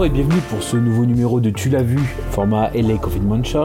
Bonjour et bienvenue pour ce nouveau numéro de Tu l'as vu, format LA Confinement Show.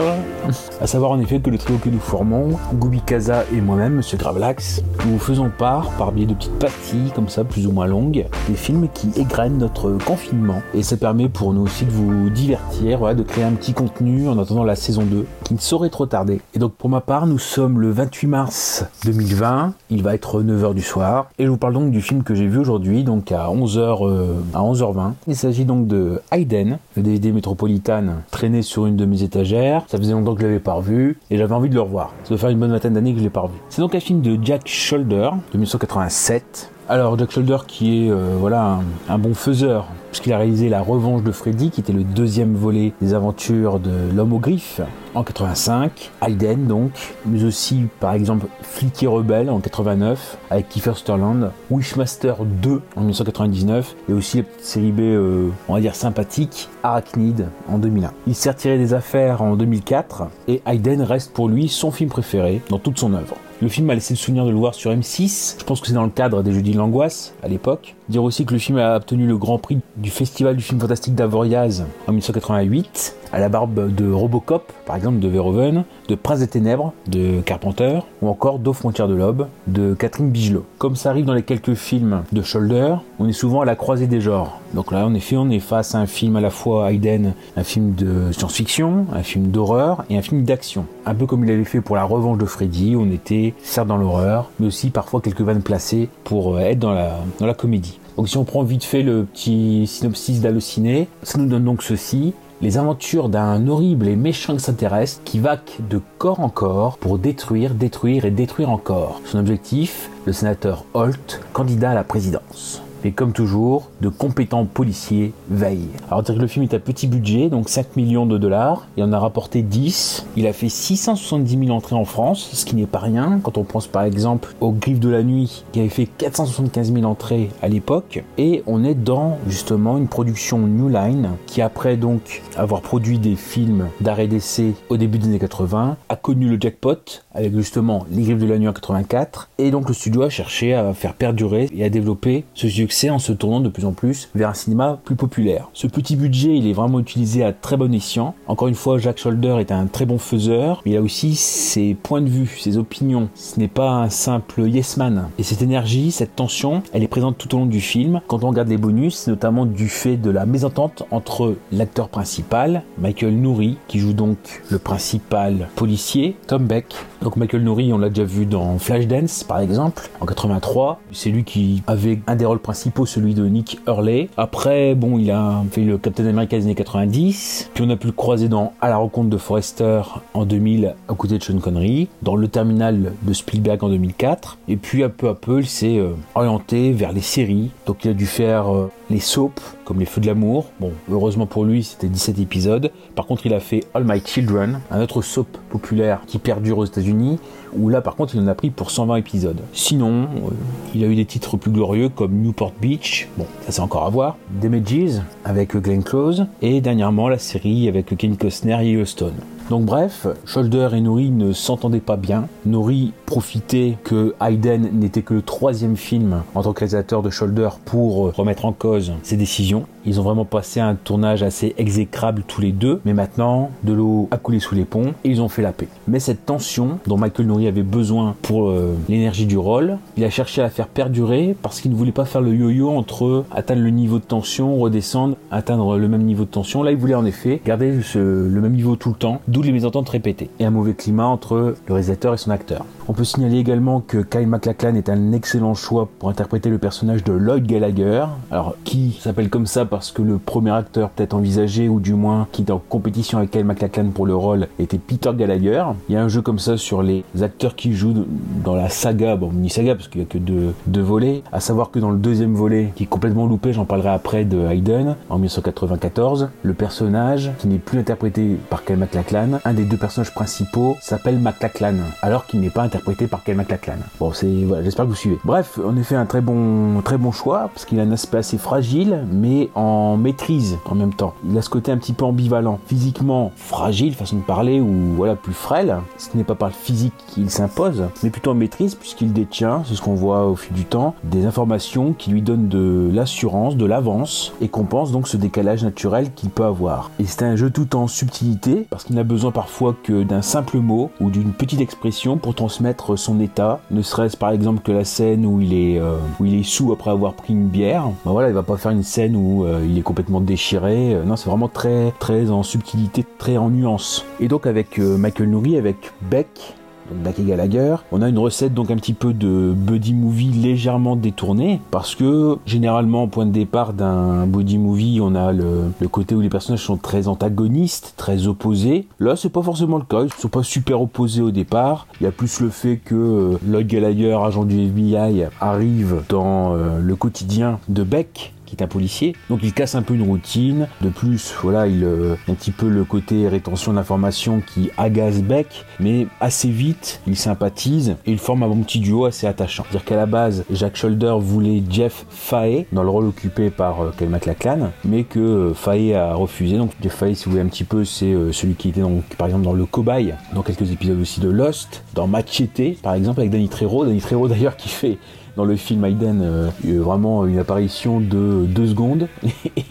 À savoir en effet que le trio que nous formons, Goubi Kaza et moi-même, Monsieur Gravelax, nous vous faisons part, par biais de petites pastilles comme ça, plus ou moins longues, des films qui égrènent notre confinement. Et ça permet pour nous aussi de vous divertir, voilà, de créer un petit contenu en attendant la saison 2, qui ne saurait trop tarder. Et donc pour ma part, nous sommes le 28 mars 2020, il va être 9h du soir, et je vous parle donc du film que j'ai vu aujourd'hui, donc à 11h, à 11h20. Il s'agit donc de Hayden, le DVD Métropolitane traîné sur une de mes étagères. Ça faisait longtemps que je l'avais pas revu et j'avais envie de le revoir. Ça doit faire une bonne vingtaine d'années que je l'ai pas revu. C'est donc un film de Jack Shoulder de 1987. Alors Jack Shoulder qui est euh, voilà un, bon faiseur puisqu'il a réalisé La Revanche de Freddy qui était le deuxième volet des aventures de l'homme aux griffes en 85, Hayden donc, mais aussi par exemple Flicky Rebelle en 89 avec Kiefer Sutherland, Wishmaster 2 en 1999 et aussi la petite série B euh, on va dire sympathique Arachnid en 2001. Il s'est retiré des affaires en 2004 et Hayden reste pour lui son film préféré dans toute son œuvre. Le film m'a laissé le souvenir de le voir sur M6. Je pense que c'est dans le cadre des Jeudis de l'Angoisse à l'époque. Dire aussi que le film a obtenu le grand prix du Festival du film fantastique d'Avoriaz en 1988, à la barbe de Robocop, par exemple de Verhoeven, de Prince des Ténèbres de Carpenter, ou encore d'Aux frontières de l'Aube de Catherine Bigelow. Comme ça arrive dans les quelques films de Shoulder, on est souvent à la croisée des genres. Donc là, en effet, on est face à un film à la fois Hayden, un film de science-fiction, un film d'horreur et un film d'action. Un peu comme il avait fait pour La Revanche de Freddy, on était certes dans l'horreur, mais aussi parfois quelques vannes placées pour être dans la, dans la comédie. Donc si on prend vite fait le petit synopsis d'Allociné, ça nous donne donc ceci. Les aventures d'un horrible et méchant extraterrestre qui vaque de corps en corps pour détruire, détruire et détruire encore. Son objectif, le sénateur Holt, candidat à la présidence. Et comme toujours, de compétents policiers veillent. Alors dire que le film est à petit budget, donc 5 millions de dollars, il en a rapporté 10. Il a fait 670 000 entrées en France, ce qui n'est pas rien quand on pense par exemple au Griffes de la Nuit qui avait fait 475 000 entrées à l'époque. Et on est dans justement une production New Line qui après donc avoir produit des films d'arrêt d'essai au début des années 80 a connu le jackpot avec justement Les Griffes de la Nuit en 84 et donc le studio a cherché à faire perdurer et à développer ce en se tournant de plus en plus vers un cinéma plus populaire. Ce petit budget, il est vraiment utilisé à très bon escient. Encore une fois, Jack Shoulder est un très bon faiseur, mais il a aussi ses points de vue, ses opinions. Ce n'est pas un simple yes man. Et cette énergie, cette tension, elle est présente tout au long du film. Quand on regarde les bonus, notamment du fait de la mésentente entre l'acteur principal, Michael Nouri, qui joue donc le principal policier, Tom Beck. Donc Michael Nouri, on l'a déjà vu dans Flashdance par exemple, en 83. C'est lui qui avait un des rôles principaux celui de Nick Hurley. Après, bon, il a fait le Captain America des années 90. Puis on a pu le croiser dans À la rencontre de Forrester en 2000 à côté de Sean Connery, dans Le Terminal de Spielberg en 2004. Et puis, à peu à peu, il s'est euh, orienté vers les séries. Donc, il a dû faire euh, les soaps, comme Les Feux de l'amour. Bon, heureusement pour lui, c'était 17 épisodes. Par contre, il a fait All My Children, un autre soap populaire qui perdure aux États-Unis, où là, par contre, il en a pris pour 120 épisodes. Sinon, euh, il a eu des titres plus glorieux comme Newport Beach, bon, ça c'est encore à voir, Damages avec Glenn Close, et dernièrement la série avec Ken Costner et Yellowstone. Donc bref, Shoulder et Nori ne s'entendaient pas bien. Nori profitait que Hayden n'était que le troisième film en tant de Shoulder pour remettre en cause ses décisions. Ils ont vraiment passé un tournage assez exécrable tous les deux, mais maintenant, de l'eau a coulé sous les ponts et ils ont fait la paix. Mais cette tension dont Michael Nouri avait besoin pour euh, l'énergie du rôle, il a cherché à la faire perdurer parce qu'il ne voulait pas faire le yo-yo entre atteindre le niveau de tension, redescendre, atteindre le même niveau de tension. Là, il voulait en effet garder ce, le même niveau tout le temps, d'où les mésententes répétées et un mauvais climat entre le réalisateur et son acteur. On peut signaler également que Kyle MacLachlan est un excellent choix pour interpréter le personnage de Lloyd Gallagher, alors qui s'appelle comme ça parce que le premier acteur peut-être envisagé ou du moins qui est en compétition avec Kyle MacLachlan pour le rôle était Peter Gallagher. Il y a un jeu comme ça sur les acteurs qui jouent dans la saga, bon mini saga parce qu'il n'y a que deux, deux volets, à savoir que dans le deuxième volet qui est complètement loupé, j'en parlerai après de Hayden en 1994, le personnage qui n'est plus interprété par Kyle MacLachlan, un des deux personnages principaux s'appelle MacLachlan alors qu'il n'est pas interprété par Kyle MacLachlan. Bon, c'est voilà, j'espère que vous suivez. Bref, en effet un très bon très bon choix parce qu'il a un aspect assez fragile mais en maîtrise en même temps. Il a ce côté un petit peu ambivalent, physiquement fragile façon de parler ou voilà plus frêle. Ce n'est pas par le physique qu'il s'impose, mais plutôt en maîtrise puisqu'il détient, c'est ce qu'on voit au fil du temps, des informations qui lui donnent de l'assurance, de l'avance et compense donc ce décalage naturel qu'il peut avoir. Et c'est un jeu tout en subtilité parce qu'il n'a besoin parfois que d'un simple mot ou d'une petite expression pour transmettre son état, ne serait-ce par exemple que la scène où il est euh, où il est sous après avoir pris une bière. Ben voilà, il va pas faire une scène où euh, il est complètement déchiré. Euh, non, c'est vraiment très très en subtilité, très en nuance. Et donc avec euh, Michael Nouri, avec Beck, donc Beck et Gallagher. On a une recette donc un petit peu de buddy movie légèrement détournée parce que généralement au point de départ d'un buddy movie on a le, côté où les personnages sont très antagonistes, très opposés. Là c'est pas forcément le cas, ils sont pas super opposés au départ. Il y a plus le fait que euh, Lloyd Gallagher, agent du FBI, arrive dans euh, le quotidien de Beck qui est un policier. Donc il casse un peu une routine. De plus, voilà, il euh, un petit peu le côté rétention d'informations qui agace Beck, mais assez vite, il sympathise et il forme un bon petit duo assez attachant. C'est-à-dire qu'à la base, Jack Shoulder voulait Jeff Fahey dans le rôle occupé par euh, MacLachlan, mais que euh, Fahey a refusé. Donc Jeff Fahey, si vous voulez un petit peu, c'est euh, celui qui était par exemple dans Le Cobaye, dans quelques épisodes aussi de Lost, dans Machete, par exemple avec Danny Trejo. Danny Trejo d'ailleurs qui fait dans le film Hayden euh, vraiment une apparition de deux secondes.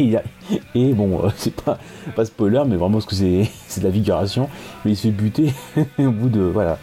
Et, bon euh, c'est pas pas spoiler mais vraiment parce que c'est c'est de la figuration. Mais il se fait buter au bout de voilà.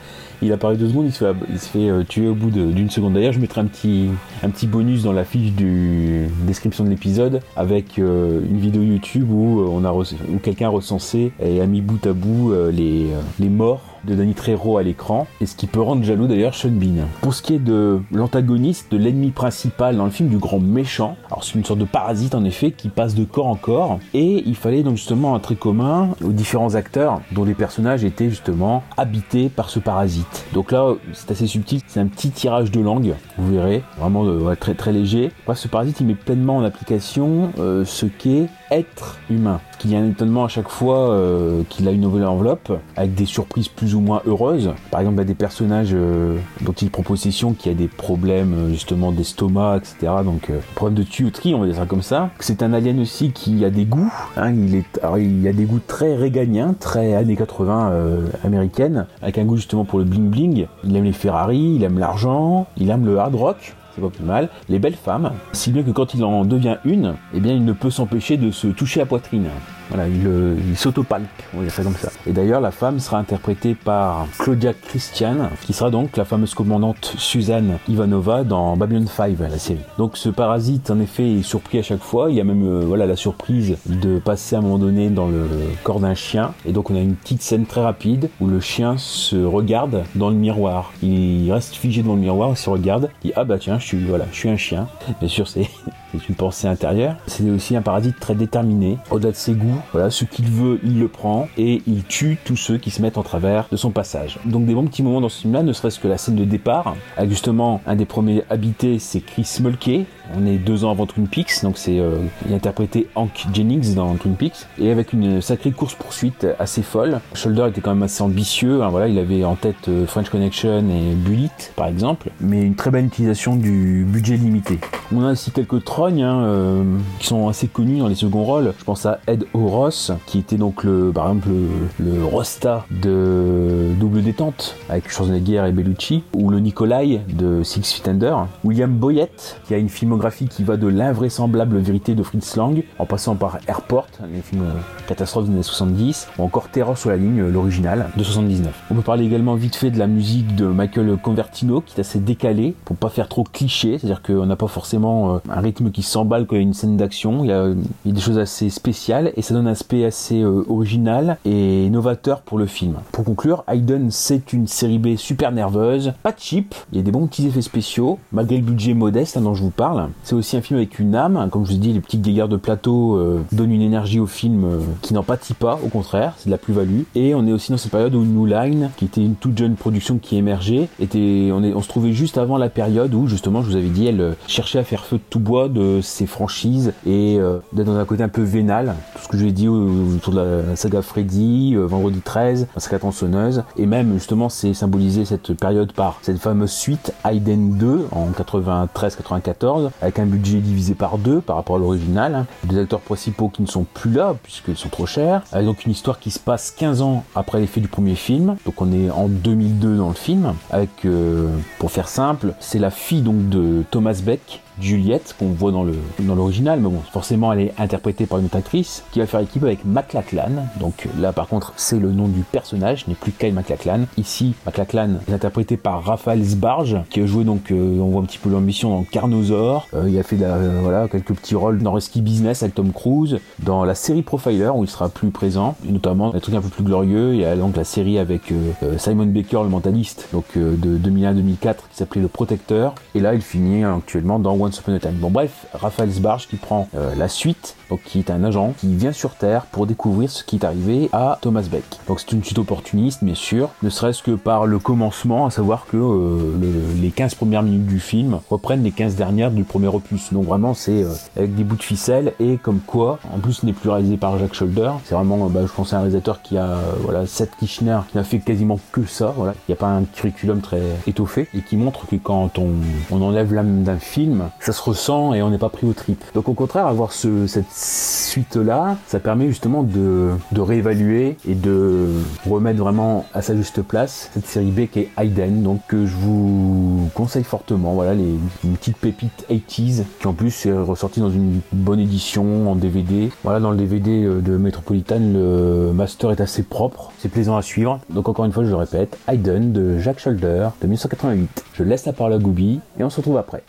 Il apparaît deux secondes, il se fait, il se fait euh, tuer au bout d'une seconde. D'ailleurs, je mettrai un petit, un petit bonus dans la fiche du description de l'épisode avec euh, une vidéo YouTube où, on a où quelqu'un a recensé et a mis bout à bout les, les morts de Danny Trejo à l'écran, et ce qui peut rendre jaloux d'ailleurs Sean Bean. Pour ce qui est de l'antagoniste, de l'ennemi principal dans le film du grand méchant, alors c'est une sorte de parasite en effet qui passe de corps en corps, et il fallait donc justement un trait commun aux différents acteurs dont les personnages étaient justement habités par ce parasite. Donc là, c'est assez subtil, c'est un petit tirage de langue, vous verrez, vraiment euh, très très léger. Ce parasite il met pleinement en application euh, ce qu'est être humain. Qu'il y a un étonnement à chaque fois euh, qu'il a une nouvelle enveloppe, avec des surprises plus ou moins heureuses. Par exemple, a des personnages euh, dont il prend possession qui a des problèmes euh, justement d'estomac, etc. Donc, problème de tuyauterie, on va dire ça comme ça. C'est un alien aussi qui a des goûts. Hein, il, est, alors, il a des goûts très réganiens, très années 80 euh, américaines, avec un goût justement pour le bling bling. Il aime les Ferrari, il aime l'argent, il aime le hard rock c'est pas plus mal. Les belles femmes, si bien que quand il en devient une, eh bien il ne peut s'empêcher de se toucher la poitrine. Voilà, il, euh, il s'autopalpe, on dire ça comme ça. Et d'ailleurs, la femme sera interprétée par Claudia Christian, qui sera donc la fameuse commandante Suzanne Ivanova dans Babylon 5, la série. Donc ce parasite, en effet, est surpris à chaque fois. Il y a même euh, voilà la surprise de passer à un moment donné dans le corps d'un chien. Et donc on a une petite scène très rapide où le chien se regarde dans le miroir. Il reste figé devant le miroir, il se regarde, il dit ah bah tiens, je suis voilà, je suis un chien. Bien sûr, c'est une pensée intérieure. C'est aussi un parasite très déterminé. Au-delà de ses goûts, voilà, ce qu'il veut, il le prend et il tue tous ceux qui se mettent en travers de son passage. Donc des bons petits moments dans ce film-là, ne serait-ce que la scène de départ, avec justement un des premiers habités, c'est Chris Mulkey. On est deux ans avant Twin Peaks, donc c'est euh, il a interprété Hank Jennings dans Twin Peaks et avec une sacrée course poursuite assez folle. Shoulder était quand même assez ambitieux. Hein, voilà, il avait en tête euh, French Connection et Bullet par exemple, mais une très bonne utilisation du budget limité. On a aussi quelques trognes hein, euh, qui sont assez connus dans les seconds rôles. Je pense à Ed O'Ross, qui était donc le, par exemple le, le Rosta de Double Détente avec Schwarzenegger et Bellucci, ou le Nikolai de Six Feet Under. William Boyett, qui a une filmographie qui va de l'invraisemblable vérité de Fritz Lang, en passant par Airport, les films catastrophes des années 70, ou encore Terror sur la ligne, l'original, de 79. On peut parler également vite fait de la musique de Michael Convertino, qui est assez décalée, pour pas faire trop cliché, c'est-à-dire qu'on n'a pas forcément euh, un rythme qui s'emballe quand il y a une scène d'action, il, y a, des choses assez spéciales, et ça donne un aspect assez euh, original et novateur pour le film. Pour conclure, Hayden, c'est une série B super nerveuse, pas cheap, il y a des bons petits effets spéciaux, malgré le budget modeste hein, dont je vous parle, C'est aussi un film avec une âme. Comme je vous dis, les petits guéguerres de plateau euh, donnent une énergie au film euh, qui n'en pâtit pas, au contraire, c'est de la plus-value. Et on est aussi dans cette période où New Line, qui était une toute jeune production qui émergeait, était, on, se trouvait juste avant la période où justement, je vous avais dit, elle euh, cherchait à faire feu de tout bois de ses franchises et d'être dans un côté un peu vénal. Tout ce que j'ai dit autour de la saga Freddy, Vendredi 13, la saga tronçonneuse. Et même, justement, c'est symbolisé cette période par cette fameuse suite Aiden 2 en 93-94 avec un budget divisé par deux par rapport à l'original. hein. Des acteurs principaux qui ne sont plus là puisqu'ils sont trop chers. Avec donc une histoire qui se passe 15 ans après les faits du premier film. Donc on est en 2002 dans le film. Avec, euh, pour faire simple, c'est la fille donc de Thomas Beck. Juliette, qu'on voit dans le dans l'original, mais bon, forcément elle est interprétée par une autre actrice qui va faire équipe avec McLachlan. Donc là par contre c'est le nom du personnage, n'est plus Kyle McLachlan. Ici, McLachlan est interprété par Raphaël Sbarge, qui a joué donc, euh, on voit un petit peu l'ambition dans Carnosaur. Euh, il a fait euh, voilà quelques petits rôles dans Risky Business avec Tom Cruise, dans la série Profiler où il sera plus présent, et notamment des trucs un peu plus glorieux. Il y a donc la série avec euh, euh, Simon Baker, le mentaliste, donc euh, de 2001-2004, qui s'appelait Le Protecteur. Et là, il finit hein, actuellement dans Bon, bref, Raphaël Sbarge qui prend euh, la suite, donc qui est un agent qui vient sur Terre pour découvrir ce qui est arrivé à Thomas Beck. Donc c'est une suite opportuniste, bien sûr, ne serait-ce que par le commencement, à savoir que euh, le- les 15 premières minutes du film reprennent les 15 dernières du premier opus. Donc vraiment, c'est euh, avec des bouts de ficelle et comme quoi, en plus, ce n'est plus réalisé par Jacques Scholder. C'est vraiment, bah, je pense, à un réalisateur qui a, voilà, Seth Kirchner, qui n'a fait quasiment que ça. Voilà, il n'y a pas un curriculum très étoffé et qui montre que quand on enlève l'âme d'un film, ça se ressent et on n'est pas pris au trip. Donc au contraire, avoir ce, cette suite-là, ça permet justement de, de réévaluer et de remettre vraiment à sa juste place cette série B qui est Hayden, donc que je vous conseille fortement. Voilà, les, une petite pépite 80s qui en plus est ressortie dans une bonne édition en DVD. Voilà, dans le DVD de Metropolitan, le master est assez propre, c'est plaisant à suivre. Donc encore une fois, je le répète, Hayden de Jacques Scholder de 1988. Je laisse la parole à Gooby et on se retrouve après.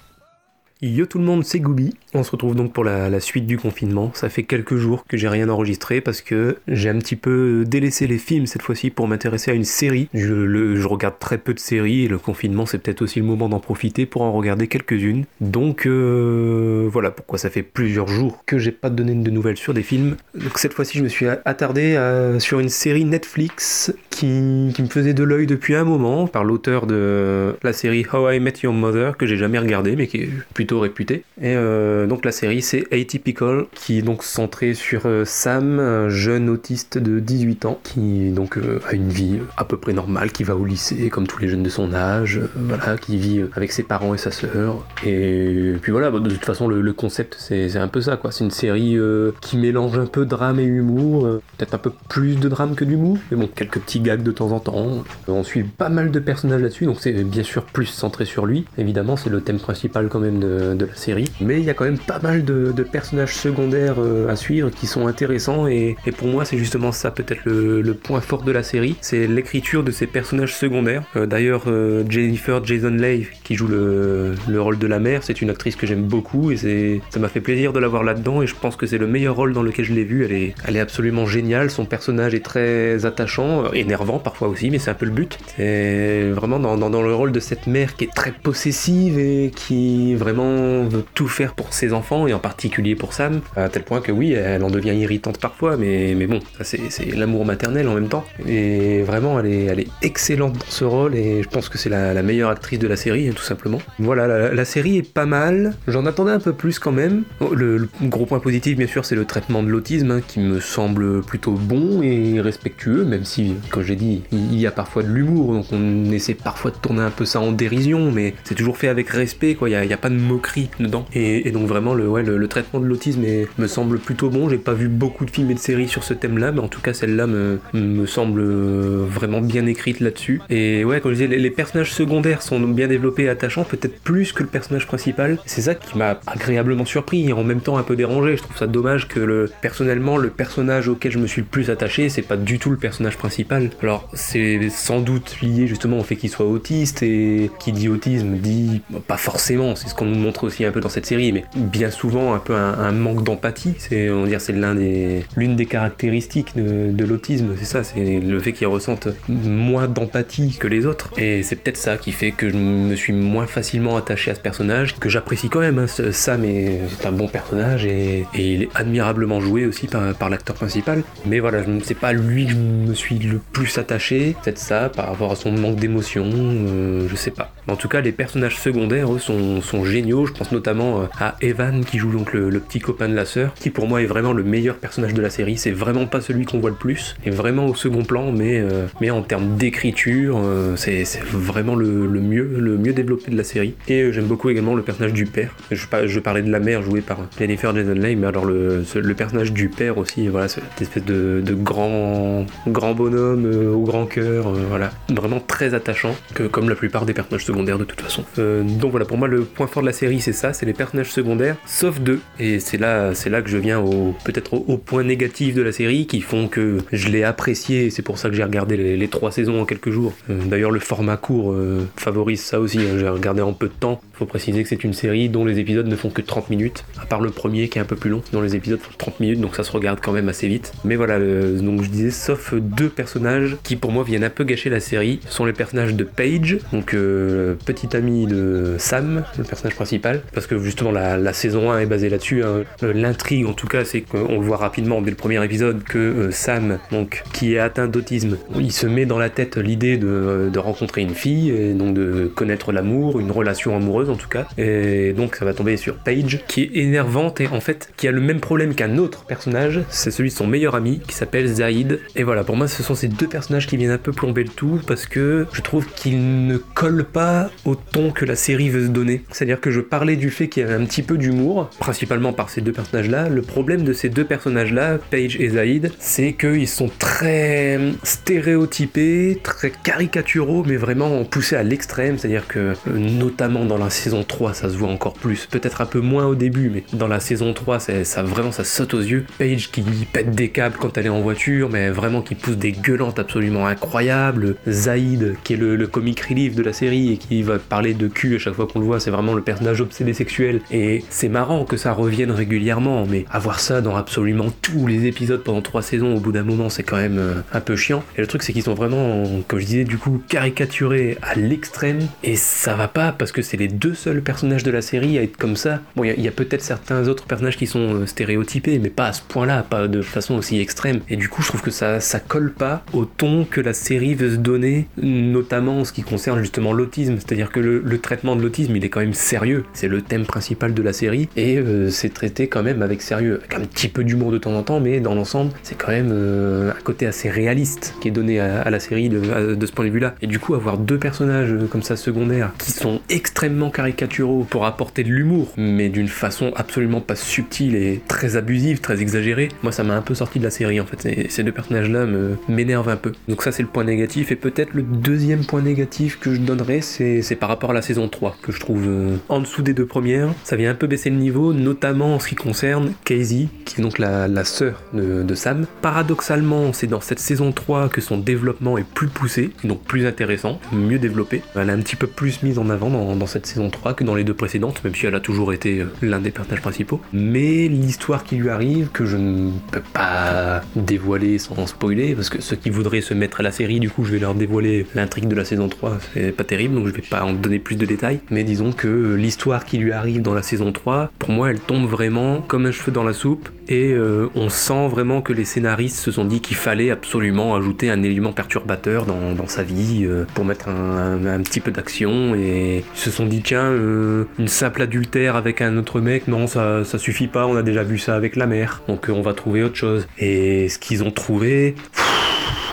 Yo tout le monde, c'est Gooby. On se retrouve donc pour la, suite du confinement. Ça fait quelques jours que j'ai rien enregistré parce que j'ai un petit peu délaissé les films cette fois-ci pour m'intéresser à une série. Je, regarde très peu de séries et le confinement c'est peut-être aussi le moment d'en profiter pour en regarder quelques-unes. Donc euh, voilà pourquoi ça fait plusieurs jours que j'ai pas donné de nouvelles sur des films. Donc cette fois-ci je me suis attardé à- sur une série Netflix qui, qui me faisait de l'œil depuis un moment par l'auteur de la série How I Met Your Mother que j'ai jamais regardé mais qui est plutôt réputé. Et euh, donc la série c'est Atypical qui est donc centrée sur euh, Sam, un jeune autiste de 18 ans qui donc euh, a une vie à peu près normale, qui va au lycée comme tous les jeunes de son âge, voilà, qui vit avec ses parents et sa sœur. Et puis voilà, bah, de toute façon le, le concept c'est un peu ça quoi. C'est une série qui mélange un peu drame et humour, peut-être un peu plus de drame que d'humour, mais bon quelques petits gags de temps en temps. On suit pas mal de personnages là-dessus, donc c'est bien sûr plus centré sur lui. Évidemment c'est le thème principal quand même de, de la série, mais il y a quand même pas mal de, personnages secondaires euh, à suivre qui sont intéressants et, pour moi c'est justement ça peut-être le, point fort de la série, c'est l'écriture de ces personnages secondaires. Euh, D'ailleurs euh, Jennifer Jason Leigh qui joue le, le rôle de la mère, c'est une actrice que j'aime beaucoup et ça m'a fait plaisir de la voir là-dedans et je pense que c'est le meilleur rôle dans lequel je l'ai vue. Elle est, absolument géniale, son personnage est très attachant, euh, énervant parfois aussi, mais c'est un peu le but. C'est vraiment dans le rôle de cette mère qui est très possessive et qui vraiment veut tout faire pour ses enfants et en particulier pour Sam, à tel point que oui, elle en devient irritante parfois, mais, mais bon, c'est l'amour maternel en même temps. Et vraiment, elle est, elle est excellente dans ce rôle et je pense que c'est la, meilleure actrice de la série, tout simplement. Voilà, la, série est pas mal. J'en attendais un peu plus quand même. Le, le gros point positif, bien sûr, c'est le traitement de l'autisme hein, qui me semble plutôt bon et respectueux, même si, comme j'ai dit, il y a parfois de l'humour, donc on essaie parfois de tourner un peu ça en dérision, mais c'est toujours fait avec respect, quoi. Il n'y a, a pas de moquerie dedans. Et, donc vraiment, le, ouais, le, traitement de l'autisme me semble plutôt bon. J'ai pas vu beaucoup de films et de séries sur ce thème-là, mais en tout cas, celle-là me, me semble euh, vraiment bien écrite là-dessus. Et ouais, comme je disais, les, personnages secondaires sont bien développés et attachants, peut-être plus que le personnage principal. C'est ça qui m'a agréablement surpris et en même temps un peu dérangé. Je trouve ça dommage que le, personnellement, le personnage auquel je me suis le plus attaché, c'est pas du tout le personnage principal. Alors, c'est sans doute lié justement au fait qu'il soit autiste et qui dit autisme dit pas forcément. C'est ce qu'on nous montre aussi un peu dans cette série, mais bien souvent un peu un, manque d'empathie. C'est, on c'est l'un des, l'une des caractéristiques de, l'autisme. C'est ça, c'est le fait qu'ils ressentent moins d'empathie que les autres. Et c'est peut-être ça qui fait que je me suis moins facilement attaché à ce personnage, que j'apprécie quand même. Hein. Sam est, c'est un bon personnage et, il est admirablement joué aussi par, par l'acteur principal. Mais voilà, sais pas lui que je me suis le plus attaché. Peut-être ça, par rapport à son manque d'émotion, euh, je sais pas. En tout cas, les personnages secondaires, eux, sont, sont géniaux. Je pense notamment euh, à Evan, qui joue donc le, petit copain de la sœur, qui pour moi est vraiment le meilleur personnage de la série. C'est vraiment pas celui qu'on voit le plus, et vraiment au second plan, mais, euh, mais en termes d'écriture, euh, c'est vraiment le, mieux, le mieux développé de la série. Et j'aime beaucoup également le personnage du père. Je, je parlais de la mère jouée par Jennifer Jason Leigh, mais alors le, personnage du père aussi, voilà, cette espèce de, grand, grand bonhomme au grand cœur, voilà, vraiment très attachant, que, comme la plupart des personnages secondaires de toute façon. Donc voilà, pour moi le point fort de la série c'est ça, c'est les personnages secondaires, sauf deux, et c'est là, c'est là que je viens au peut-être au, point négatif de la série qui font que je l'ai apprécié, c'est pour ça que j'ai regardé les, les trois saisons en quelques jours. Euh, D'ailleurs le format court euh, favorise ça aussi, hein, j'ai regardé en peu de temps. Préciser que c'est une série dont les épisodes ne font que 30 minutes, à part le premier qui est un peu plus long, dont les épisodes font 30 minutes, donc ça se regarde quand même assez vite. Mais voilà, donc je disais, sauf deux personnages qui pour moi viennent un peu gâcher la série, sont les personnages de Paige, donc euh, petit ami de Sam, le personnage principal, parce que justement la, saison 1 est basée là-dessus. hein. Euh, L'intrigue en tout cas, c'est qu'on le voit rapidement dès le premier épisode que euh, Sam, donc qui est atteint d'autisme, il se met dans la tête l'idée de, de rencontrer une fille et donc de connaître l'amour, une relation amoureuse en tout cas. Et donc ça va tomber sur Paige, qui est énervante et en fait qui a le même problème qu'un autre personnage, c'est celui de son meilleur ami qui s'appelle Zaïd. Et voilà, pour moi ce sont ces deux personnages qui viennent un peu plomber le tout parce que je trouve qu'ils ne collent pas au ton que la série veut se donner. C'est-à-dire que je parlais du fait qu'il y avait un petit peu d'humour, principalement par ces deux personnages-là. Le problème de ces deux personnages-là, Paige et Zaïd, c'est qu'ils sont très stéréotypés, très caricaturaux, mais vraiment poussés à l'extrême. C'est-à-dire que, euh, notamment dans la saison 3, ça se voit encore plus. Peut-être un peu moins au début, mais dans la saison 3, c'est- ça vraiment ça saute aux yeux. Paige qui pète des câbles quand elle est en voiture, mais vraiment qui pousse des gueulantes absolument incroyables. Zaïd, qui est le, le comic relief de la série et qui va parler de cul à chaque fois qu'on le voit, c'est vraiment le personnage obsédé sexuel. Et c'est marrant que ça revienne régulièrement, mais avoir ça dans absolument tous les épisodes pendant trois saisons, au bout d'un moment, c'est quand même euh, un peu chiant. Et le truc, c'est qu'ils sont vraiment, comme je disais, du coup, caricaturés à l'extrême, et ça va pas parce que c'est les deux seuls personnages de la série à être comme ça. Bon, il y a- peut-être certains autres personnages qui sont euh, stéréotypés, mais pas à ce point-là, pas de façon aussi extrême. Et du coup, je trouve que ça, ça colle pas au ton que la série veut se donner, notamment en ce qui concerne justement l'autisme. C'est-à-dire que le, traitement de l'autisme, il est quand même sérieux. C'est le thème principal de la série, et euh, c'est traité quand même avec sérieux, avec un petit peu d'humour de temps en temps, mais dans l'ensemble, c'est quand même euh, un côté assez réaliste qui est donné à, la série de, de ce point de vue-là. Et du coup, avoir deux personnages comme ça secondaires qui sont extrêmement caricaturaux pour apporter de l'humour, mais d'une façon absolument pas subtile et très abusive, très exagérée, moi ça m'a un peu sorti de la série en fait. Ces deux personnages-là m'énervent un peu. Donc ça c'est le point négatif. Et peut-être le deuxième point négatif que je donnerais, c'est par rapport à la saison 3, que je trouve euh, en dessous des deux premières. Ça vient un peu baisser le niveau, notamment en ce qui concerne Casey, qui est donc la, sœur de, Sam. Paradoxalement, c'est dans cette saison 3 que son développement est plus poussé, donc plus intéressant, mieux développé. Elle est un petit peu plus mise en avant dans cette saison 3 que dans les deux précédentes, même si elle a toujours été euh, l'un des personnages principaux. Mais l'histoire qui lui arrive, que je ne peux pas dévoiler sans spoiler, parce que ceux qui voudraient se mettre à la série, du coup, je vais leur dévoiler l'intrigue de la saison 3, c'est pas terrible, donc je vais pas en donner plus de détails. Mais disons que l'histoire qui lui arrive dans la saison 3, pour moi, elle tombe vraiment comme un cheveu dans la soupe, et euh, on sent vraiment que les scénaristes se sont dit qu'il fallait absolument ajouter un élément perturbateur dans, sa vie euh, pour mettre un, un- petit peu d'action. Et ils se sont dit tiens euh, une simple adultère avec un autre mec non ça, ça suffit pas on a déjà vu ça avec la mère. Donc euh, on va trouver autre chose. Et ce qu'ils ont trouvé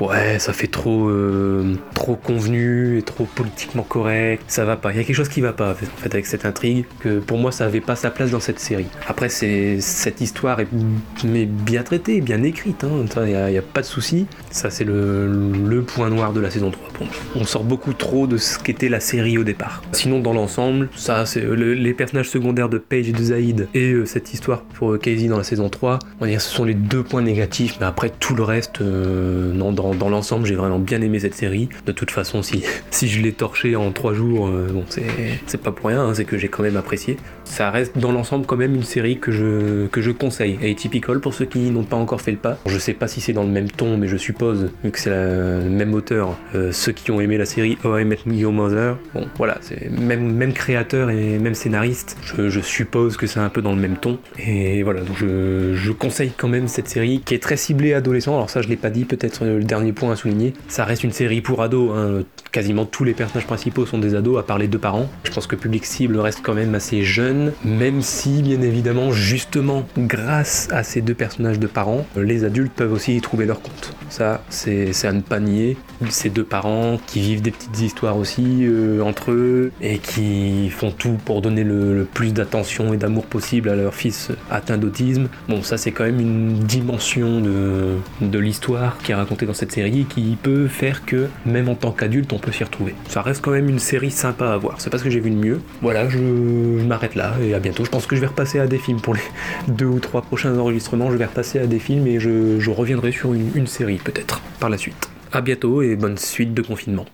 ouais ça fait trop euh, trop convenu et trop politiquement correct. Ça va pas. Il y a quelque chose qui va pas en fait avec cette intrigue que pour moi ça avait pas sa place dans cette série. Après c'est cette histoire est mais bien traitée bien écrite hein. il n'y a, y a pas de souci ça c'est le, point noir de la saison 3 pour on sort beaucoup trop de ce qu'était la série au départ sinon dans l'ensemble ça les personnages secondaires de Paige et de Zaïd et euh, cette histoire pour euh, Casey dans la saison 3 on va dire ce sont les deux points négatifs mais après tout le reste euh, dans dans, l'ensemble, j'ai vraiment bien aimé cette série. De toute façon, si, si je l'ai torché en trois jours, euh, bon, c'est, pas pour rien, hein, c'est que j'ai quand même apprécié. Ça reste dans l'ensemble quand même une série que je, que je conseille. Atypical pour ceux qui n'ont pas encore fait le pas. Je sais pas si c'est dans le même ton, mais je vu que c'est le même auteur, euh, ceux qui ont aimé la série How I Met Your Mother, bon voilà, c'est même, même créateur et même scénariste. Je, suppose que c'est un peu dans le même ton. Et voilà, donc je, je conseille quand même cette série qui est très ciblée adolescent. Alors ça, je l'ai pas dit, peut-être le dernier point à souligner. Ça reste une série pour ados. hein. Quasiment tous les personnages principaux sont des ados, à part les deux parents. Je pense que le public cible reste quand même assez jeune, même si, bien évidemment, justement, grâce à ces deux personnages de parents, les adultes peuvent aussi y trouver leur compte. Ça, c'est à ne pas nier. Ces deux parents qui vivent des petites histoires aussi euh, entre eux et qui font tout pour donner le, plus d'attention et d'amour possible à leur fils atteint d'autisme. Bon, ça, c'est quand même une dimension de, l'histoire qui est racontée dans cette série qui peut faire que, même en tant qu'adulte, on peut s'y retrouver. Ça reste quand même une série sympa à voir. C'est pas ce que j'ai vu de mieux. Voilà, je, m'arrête là et à bientôt. Je pense que je vais repasser à des films pour les deux ou trois prochains enregistrements. Je vais repasser à des films et je, reviendrai sur une série peut-être par la suite. À bientôt et bonne suite de confinement.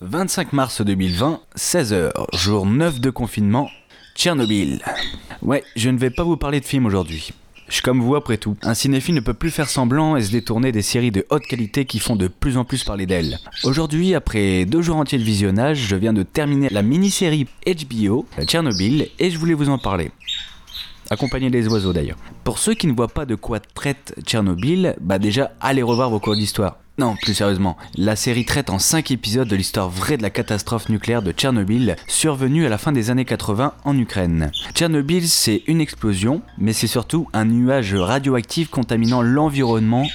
25 mars 2020, 16h, jour 9 de confinement, Tchernobyl. Ouais, je ne vais pas vous parler de film aujourd'hui. Je suis comme vous après tout. Un cinéphile ne peut plus faire semblant et se détourner des séries de haute qualité qui font de plus en plus parler d'elles. Aujourd'hui, après deux jours entiers de visionnage, je viens de terminer la mini-série HBO, Tchernobyl, et je voulais vous en parler. Accompagné des oiseaux d'ailleurs. Pour ceux qui ne voient pas de quoi traite Tchernobyl, bah déjà allez revoir vos cours d'histoire. Non, plus sérieusement, la série traite en 5 épisodes de l'histoire vraie de la catastrophe nucléaire de Tchernobyl, survenue à la fin des années 80 en Ukraine. Tchernobyl, c'est une explosion, mais c'est surtout un nuage radioactif contaminant l'environnement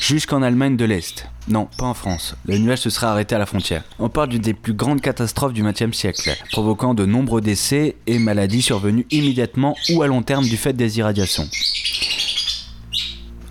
jusqu'en Allemagne de l'Est. Non, pas en France. Le nuage se serait arrêté à la frontière. On parle d'une des plus grandes catastrophes du XXe siècle, provoquant de nombreux décès et maladies survenues immédiatement ou à long terme du fait des irradiations.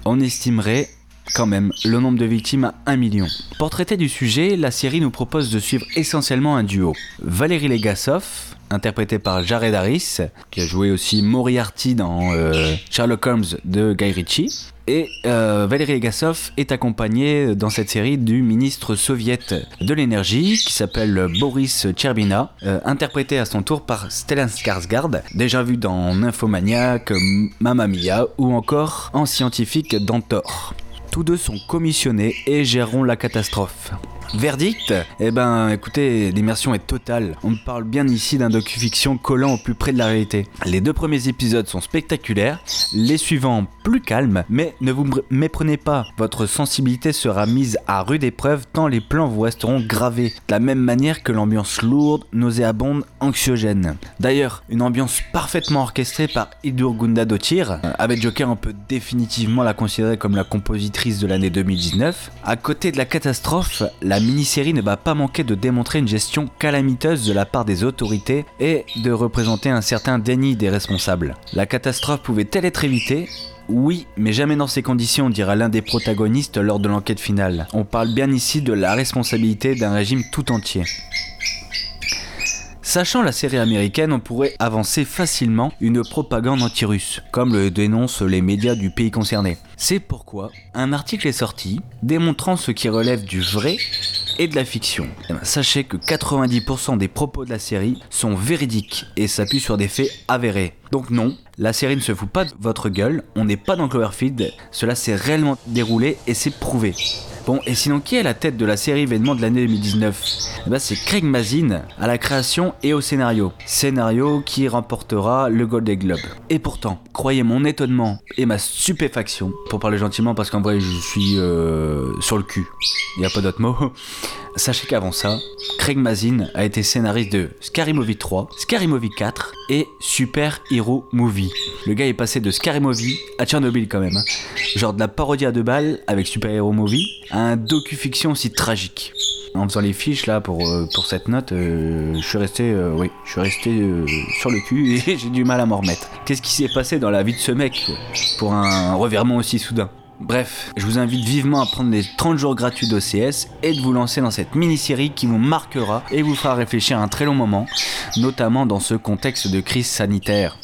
On estimerait quand même le nombre de victimes à 1 million. Pour traiter du sujet, la série nous propose de suivre essentiellement un duo. Valérie Legasov, interprété par Jared Harris, qui a joué aussi Moriarty dans euh, Sherlock Holmes de Guy Ritchie. Et euh, Valérie Legasov est accompagnée dans cette série du ministre soviète de l'énergie qui s'appelle Boris Tcherbina, euh, interprété à son tour par Stellan Skarsgård, déjà vu dans Nymphomaniac, Mamma Mia ou encore en scientifique dans Thor. Tous deux sont commissionnés et géreront la catastrophe. Verdict? Eh ben écoutez, l'immersion est totale. On parle bien ici d'un docu-fiction collant au plus près de la réalité. Les deux premiers épisodes sont spectaculaires, les suivants plus calmes, mais ne vous méprenez pas, votre sensibilité sera mise à rude épreuve tant les plans vous resteront gravés, de la même manière que l'ambiance lourde, nauséabonde, anxiogène. D'ailleurs, une ambiance parfaitement orchestrée par Idur Gundadottir, euh, avec Joker on peut définitivement la considérer comme la compositrice de l'année 2019. À côté de la catastrophe, la mini-série ne va pas manquer de démontrer une gestion calamiteuse de la part des autorités et de représenter un certain déni des responsables. La catastrophe pouvait-elle être évitée? Oui, mais jamais dans ces conditions, dira l'un des protagonistes lors de l'enquête finale. On parle bien ici de la responsabilité d'un régime tout entier. Sachant la série américaine, on pourrait avancer facilement une propagande anti-russe, comme le dénoncent les médias du pays concerné. C'est pourquoi un article est sorti démontrant ce qui relève du vrai et de la fiction. Eh ben, sachez que 90% des propos de la série sont véridiques et s'appuient sur des faits avérés. Donc non, la série ne se fout pas de votre gueule, on n'est pas dans Cloverfield, cela s'est réellement déroulé et c'est prouvé. Et sinon, qui est à la tête de la série événement de l'année 2019 Eh ben, C'est Craig Mazin à la création et au scénario. Scénario qui remportera le Golden Globe. Et pourtant, croyez mon étonnement et ma stupéfaction, pour parler gentiment parce qu'en vrai je suis euh, sur le cul, il n'y a pas d'autre mot. Sachez qu'avant ça, Craig Mazin a été scénariste de Scary Movie 3, Scary Movie 4 et Super Hero Movie. Le gars est passé de Scary Movie à Tchernobyl quand même. hein. Genre de la parodie à deux balles avec Super Hero Movie un docu-fiction aussi tragique. En faisant les fiches là pour, euh, pour cette note, euh, je suis resté, euh, oui, je suis resté sur le cul et j'ai du mal à m'en remettre. Qu'est-ce qui s'est passé dans la vie de ce mec pour un revirement aussi soudain? Bref, je vous invite vivement à prendre les 30 jours gratuits d'OCS et de vous lancer dans cette mini-série qui vous marquera et vous fera réfléchir un très long moment, notamment dans ce contexte de crise sanitaire.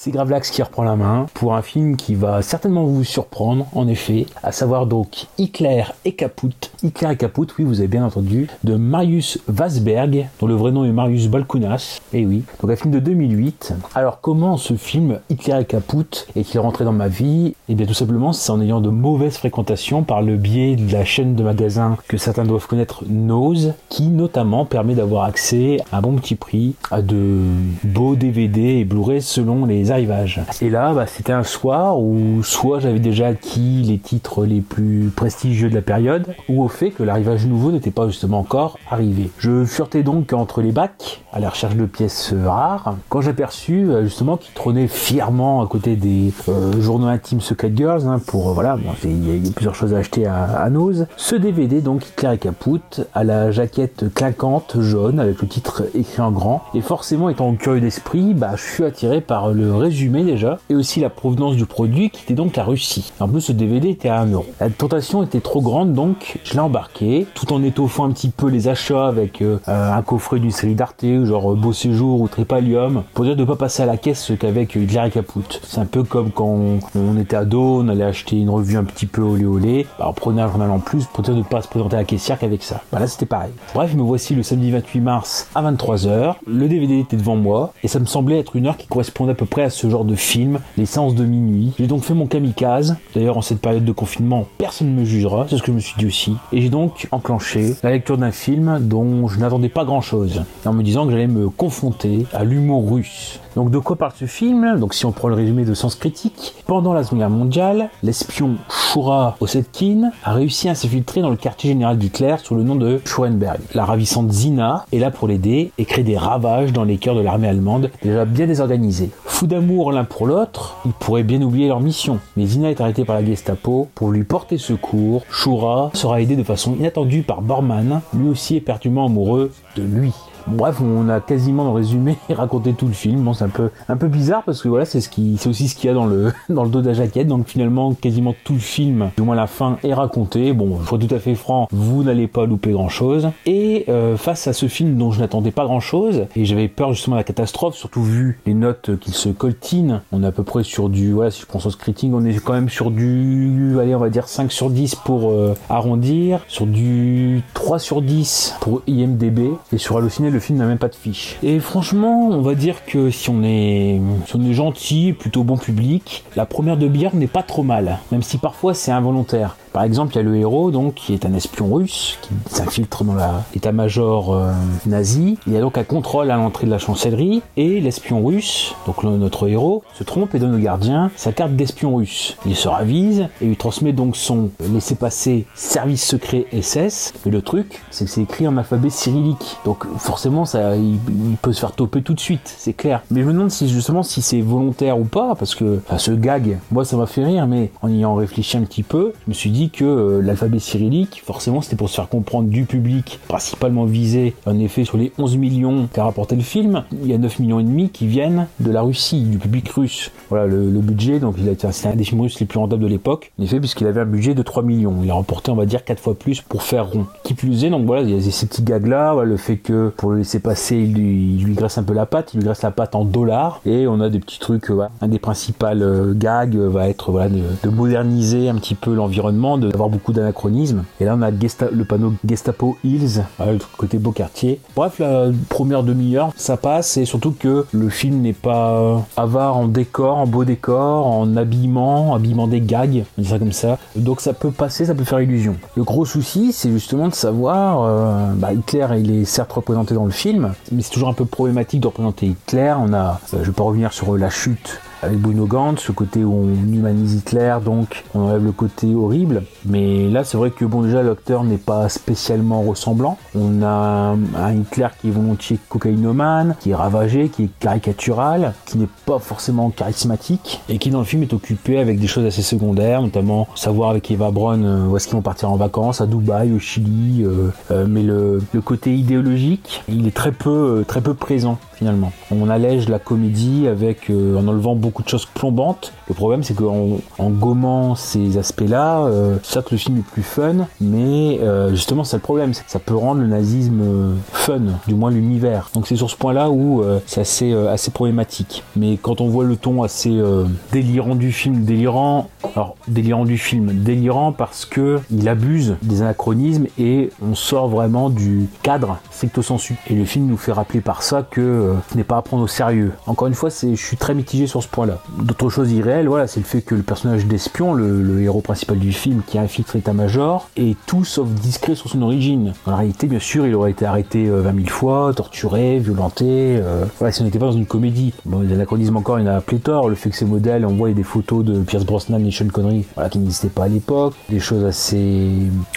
C'est Gravelax qui reprend la main pour un film qui va certainement vous surprendre, en effet, à savoir donc Hitler et Caput. Hitler et Caput, oui, vous avez bien entendu, de Marius Wasberg, dont le vrai nom est Marius Balkunas. Et eh oui, donc un film de 2008. Alors comment ce film Hitler et Caput est-il rentré dans ma vie? Eh bien tout simplement, c'est en ayant de mauvaises fréquentations par le biais de la chaîne de magasins que certains doivent connaître, Nose, qui notamment permet d'avoir accès à un bon petit prix à de beaux DVD et Blu-ray selon les arrivages. Et là, bah, c'était un soir où soit j'avais déjà acquis les titres les plus prestigieux de la période, ou au fait que l'arrivage nouveau n'était pas justement encore arrivé. Je furetais donc entre les bacs à la recherche de pièces rares, quand j'aperçus euh, justement qu'il trônait fièrement à côté des euh, journaux intimes Secret Girls, hein, pour euh, voilà, il y, a plusieurs choses à acheter à, à. Ce DVD donc Hitler et Caput à la jaquette clinquante jaune avec le titre écrit en grand, et forcément étant curieux d'esprit, bah, je suis attiré par le résumé déjà, et aussi la provenance du produit qui était donc la Russie. En plus, ce DVD était à 1 euro. La tentation était trop grande, donc je l'ai embarqué, tout en étoffant un petit peu les achats avec euh, un coffret d'une série d'Arte, genre Beau Séjour ou Trépalium, pour dire de pas passer à la caisse qu'avec Hitler et Caput. C'est un peu comme quand on, était ado, on allait acheter une revue un petit peu olé olé, bah, on prenait un journal en plus pour dire de pas se présenter à la caissière qu'avec ça. Bah là, c'était pareil. Bref, me voici le samedi 28 mars à 23h. Le DVD était devant moi, et ça me semblait être une heure qui correspondait à peu près à ce genre de film, les séances de minuit. J'ai donc fait mon kamikaze. D'ailleurs, en cette période de confinement, personne ne me jugera, c'est ce que je me suis dit aussi. Et j'ai donc enclenché la lecture d'un film dont je n'attendais pas grand chose, en me disant que j'allais me confronter à l'humour russe. Donc de quoi parle ce film? Donc si on prend le résumé de Sens Critique, pendant la Seconde Guerre mondiale, l'espion Shura Osetkin a réussi à s'infiltrer dans le quartier général d'Hitler sous le nom de Schoenberg. La ravissante Zina est là pour l'aider et crée des ravages dans les cœurs de l'armée allemande, déjà bien désorganisée. Fou d'amour l'un pour l'autre, ils pourraient bien oublier leur mission. Mais Zina est arrêtée par la Gestapo pour lui porter secours. Shura sera aidé de façon inattendue par Bormann, lui aussi éperdument amoureux de lui. Bref, on a quasiment résumé raconté tout le film. Bon, c'est un peu, un peu bizarre parce que voilà, c'est ce qui, c'est aussi ce qu'il y a dans le, dos de la jaquette. Donc finalement, quasiment tout le film, du moins la fin, est raconté. Bon, je tout à fait franc, vous n'allez pas louper grand chose. Et euh, face à ce film dont je n'attendais pas grand chose, et j'avais peur justement de la catastrophe, surtout vu les notes qu'il se coltine, on est à peu près sur du, voilà, si je pense au scripting, on est quand même sur du, allez, on va dire 5 sur 10 pour euh, arrondir, sur du 3 sur 10 pour IMDB, et sur Allociné, le le film n'a même pas de fiche. Et franchement, on va dire que si on est, si on est gentil, plutôt bon public, la première de bière n'est pas trop mal, même si parfois c'est involontaire. Par exemple, il y a le héros donc qui est un espion russe qui s'infiltre dans l'état-major euh, nazi. Il y a donc un contrôle à l'entrée de la chancellerie et l'espion russe, donc notre héros, se trompe et donne au gardien sa carte d'espion russe. Il se ravise et lui transmet donc son laissez-passer service secret SS. Et le truc, c'est que c'est écrit en alphabet cyrillique. Donc forcément, ça, il, peut se faire toper tout de suite, c'est clair. Mais je me demande si justement si c'est volontaire ou pas, parce que ce gag, moi ça m'a fait rire, mais en y ayant réfléchi un petit peu, je me suis dit que euh, l'alphabet cyrillique, forcément, c'était pour se faire comprendre du public, principalement visé, en effet, sur les 11 millions qu'a rapporté le film, il y a 9 millions et demi qui viennent de la Russie, du public russe. Voilà le, budget, donc il a été c'est un des films russes les plus rentables de l'époque, en effet, puisqu'il avait un budget de 3 millions. Il a remporté, on va dire, 4 fois plus pour faire rond. Qui plus est, donc voilà, il y a ces petits gags-là, le fait que pour le laisser passer, il lui, graisse un peu la patte, il lui graisse la patte en dollars, et on a des petits trucs, un des principaux euh, gags va être voilà, de moderniser un petit peu l'environnement, d'avoir beaucoup d'anachronismes. Et là, on a le panneau Gestapo Hills, le côté beau quartier. Bref, la première demi-heure, ça passe, et surtout que le film n'est pas avare en décor, en beau décor, en habillement, habillement des gags, on dit ça comme ça. Donc ça peut passer, ça peut faire illusion. Le gros souci, c'est justement de savoir, euh, bah, Hitler, il est certes représenté dans le film, mais c'est toujours un peu problématique de représenter Hitler. On a, euh, je vais pas revenir sur la chute avec Bruno Gantz, ce côté où on humanise Hitler, donc on enlève le côté horrible. Mais là, c'est vrai que bon, déjà, l'acteur n'est pas spécialement ressemblant. On a un Hitler qui est volontiers cocaïnomane, qui est ravagé, qui est caricatural, qui n'est pas forcément charismatique, et qui dans le film est occupé avec des choses assez secondaires, notamment savoir avec Eva Braun euh, où est-ce qu'ils vont partir en vacances, à Dubaï, au Chili. Euh, euh, mais le, le, côté idéologique, il est très peu, très peu présent finalement. On allège la comédie avec en enlevant beaucoup de choses plombantes. Le problème, c'est qu'en en gommant ces aspects-là, euh, certes, le film est plus fun, mais euh, justement, c'est le problème. Ça peut rendre le nazisme euh, fun, du moins l'univers. Donc c'est sur ce point-là où euh, c'est assez, euh, assez problématique. Mais quand on voit le ton assez euh, délirant du film, délirant, alors délirant du film, délirant parce que il abuse des anachronismes et on sort vraiment du cadre stricto sensu. Et le film nous fait rappeler par ça que euh, ce n'est pas à prendre au sérieux. Encore une fois, je suis très mitigé sur ce point-là. D'autres choses irréelles, voilà, c'est le fait que le personnage d'espion, le, héros principal du film qui a infiltré l'état-major, est tout sauf discret sur son origine. La réalité, bien sûr, il aurait été arrêté euh, 20 000 fois, torturé, violenté. euh, voilà, si on n'était pas dans une comédie. Bon, les anachronismes encore, il y en a pléthore. Le fait que ces modèles, on voit des photos de Pierce Brosnan et Sean Connery, voilà, qui n'existaient pas à l'époque. Des choses assez,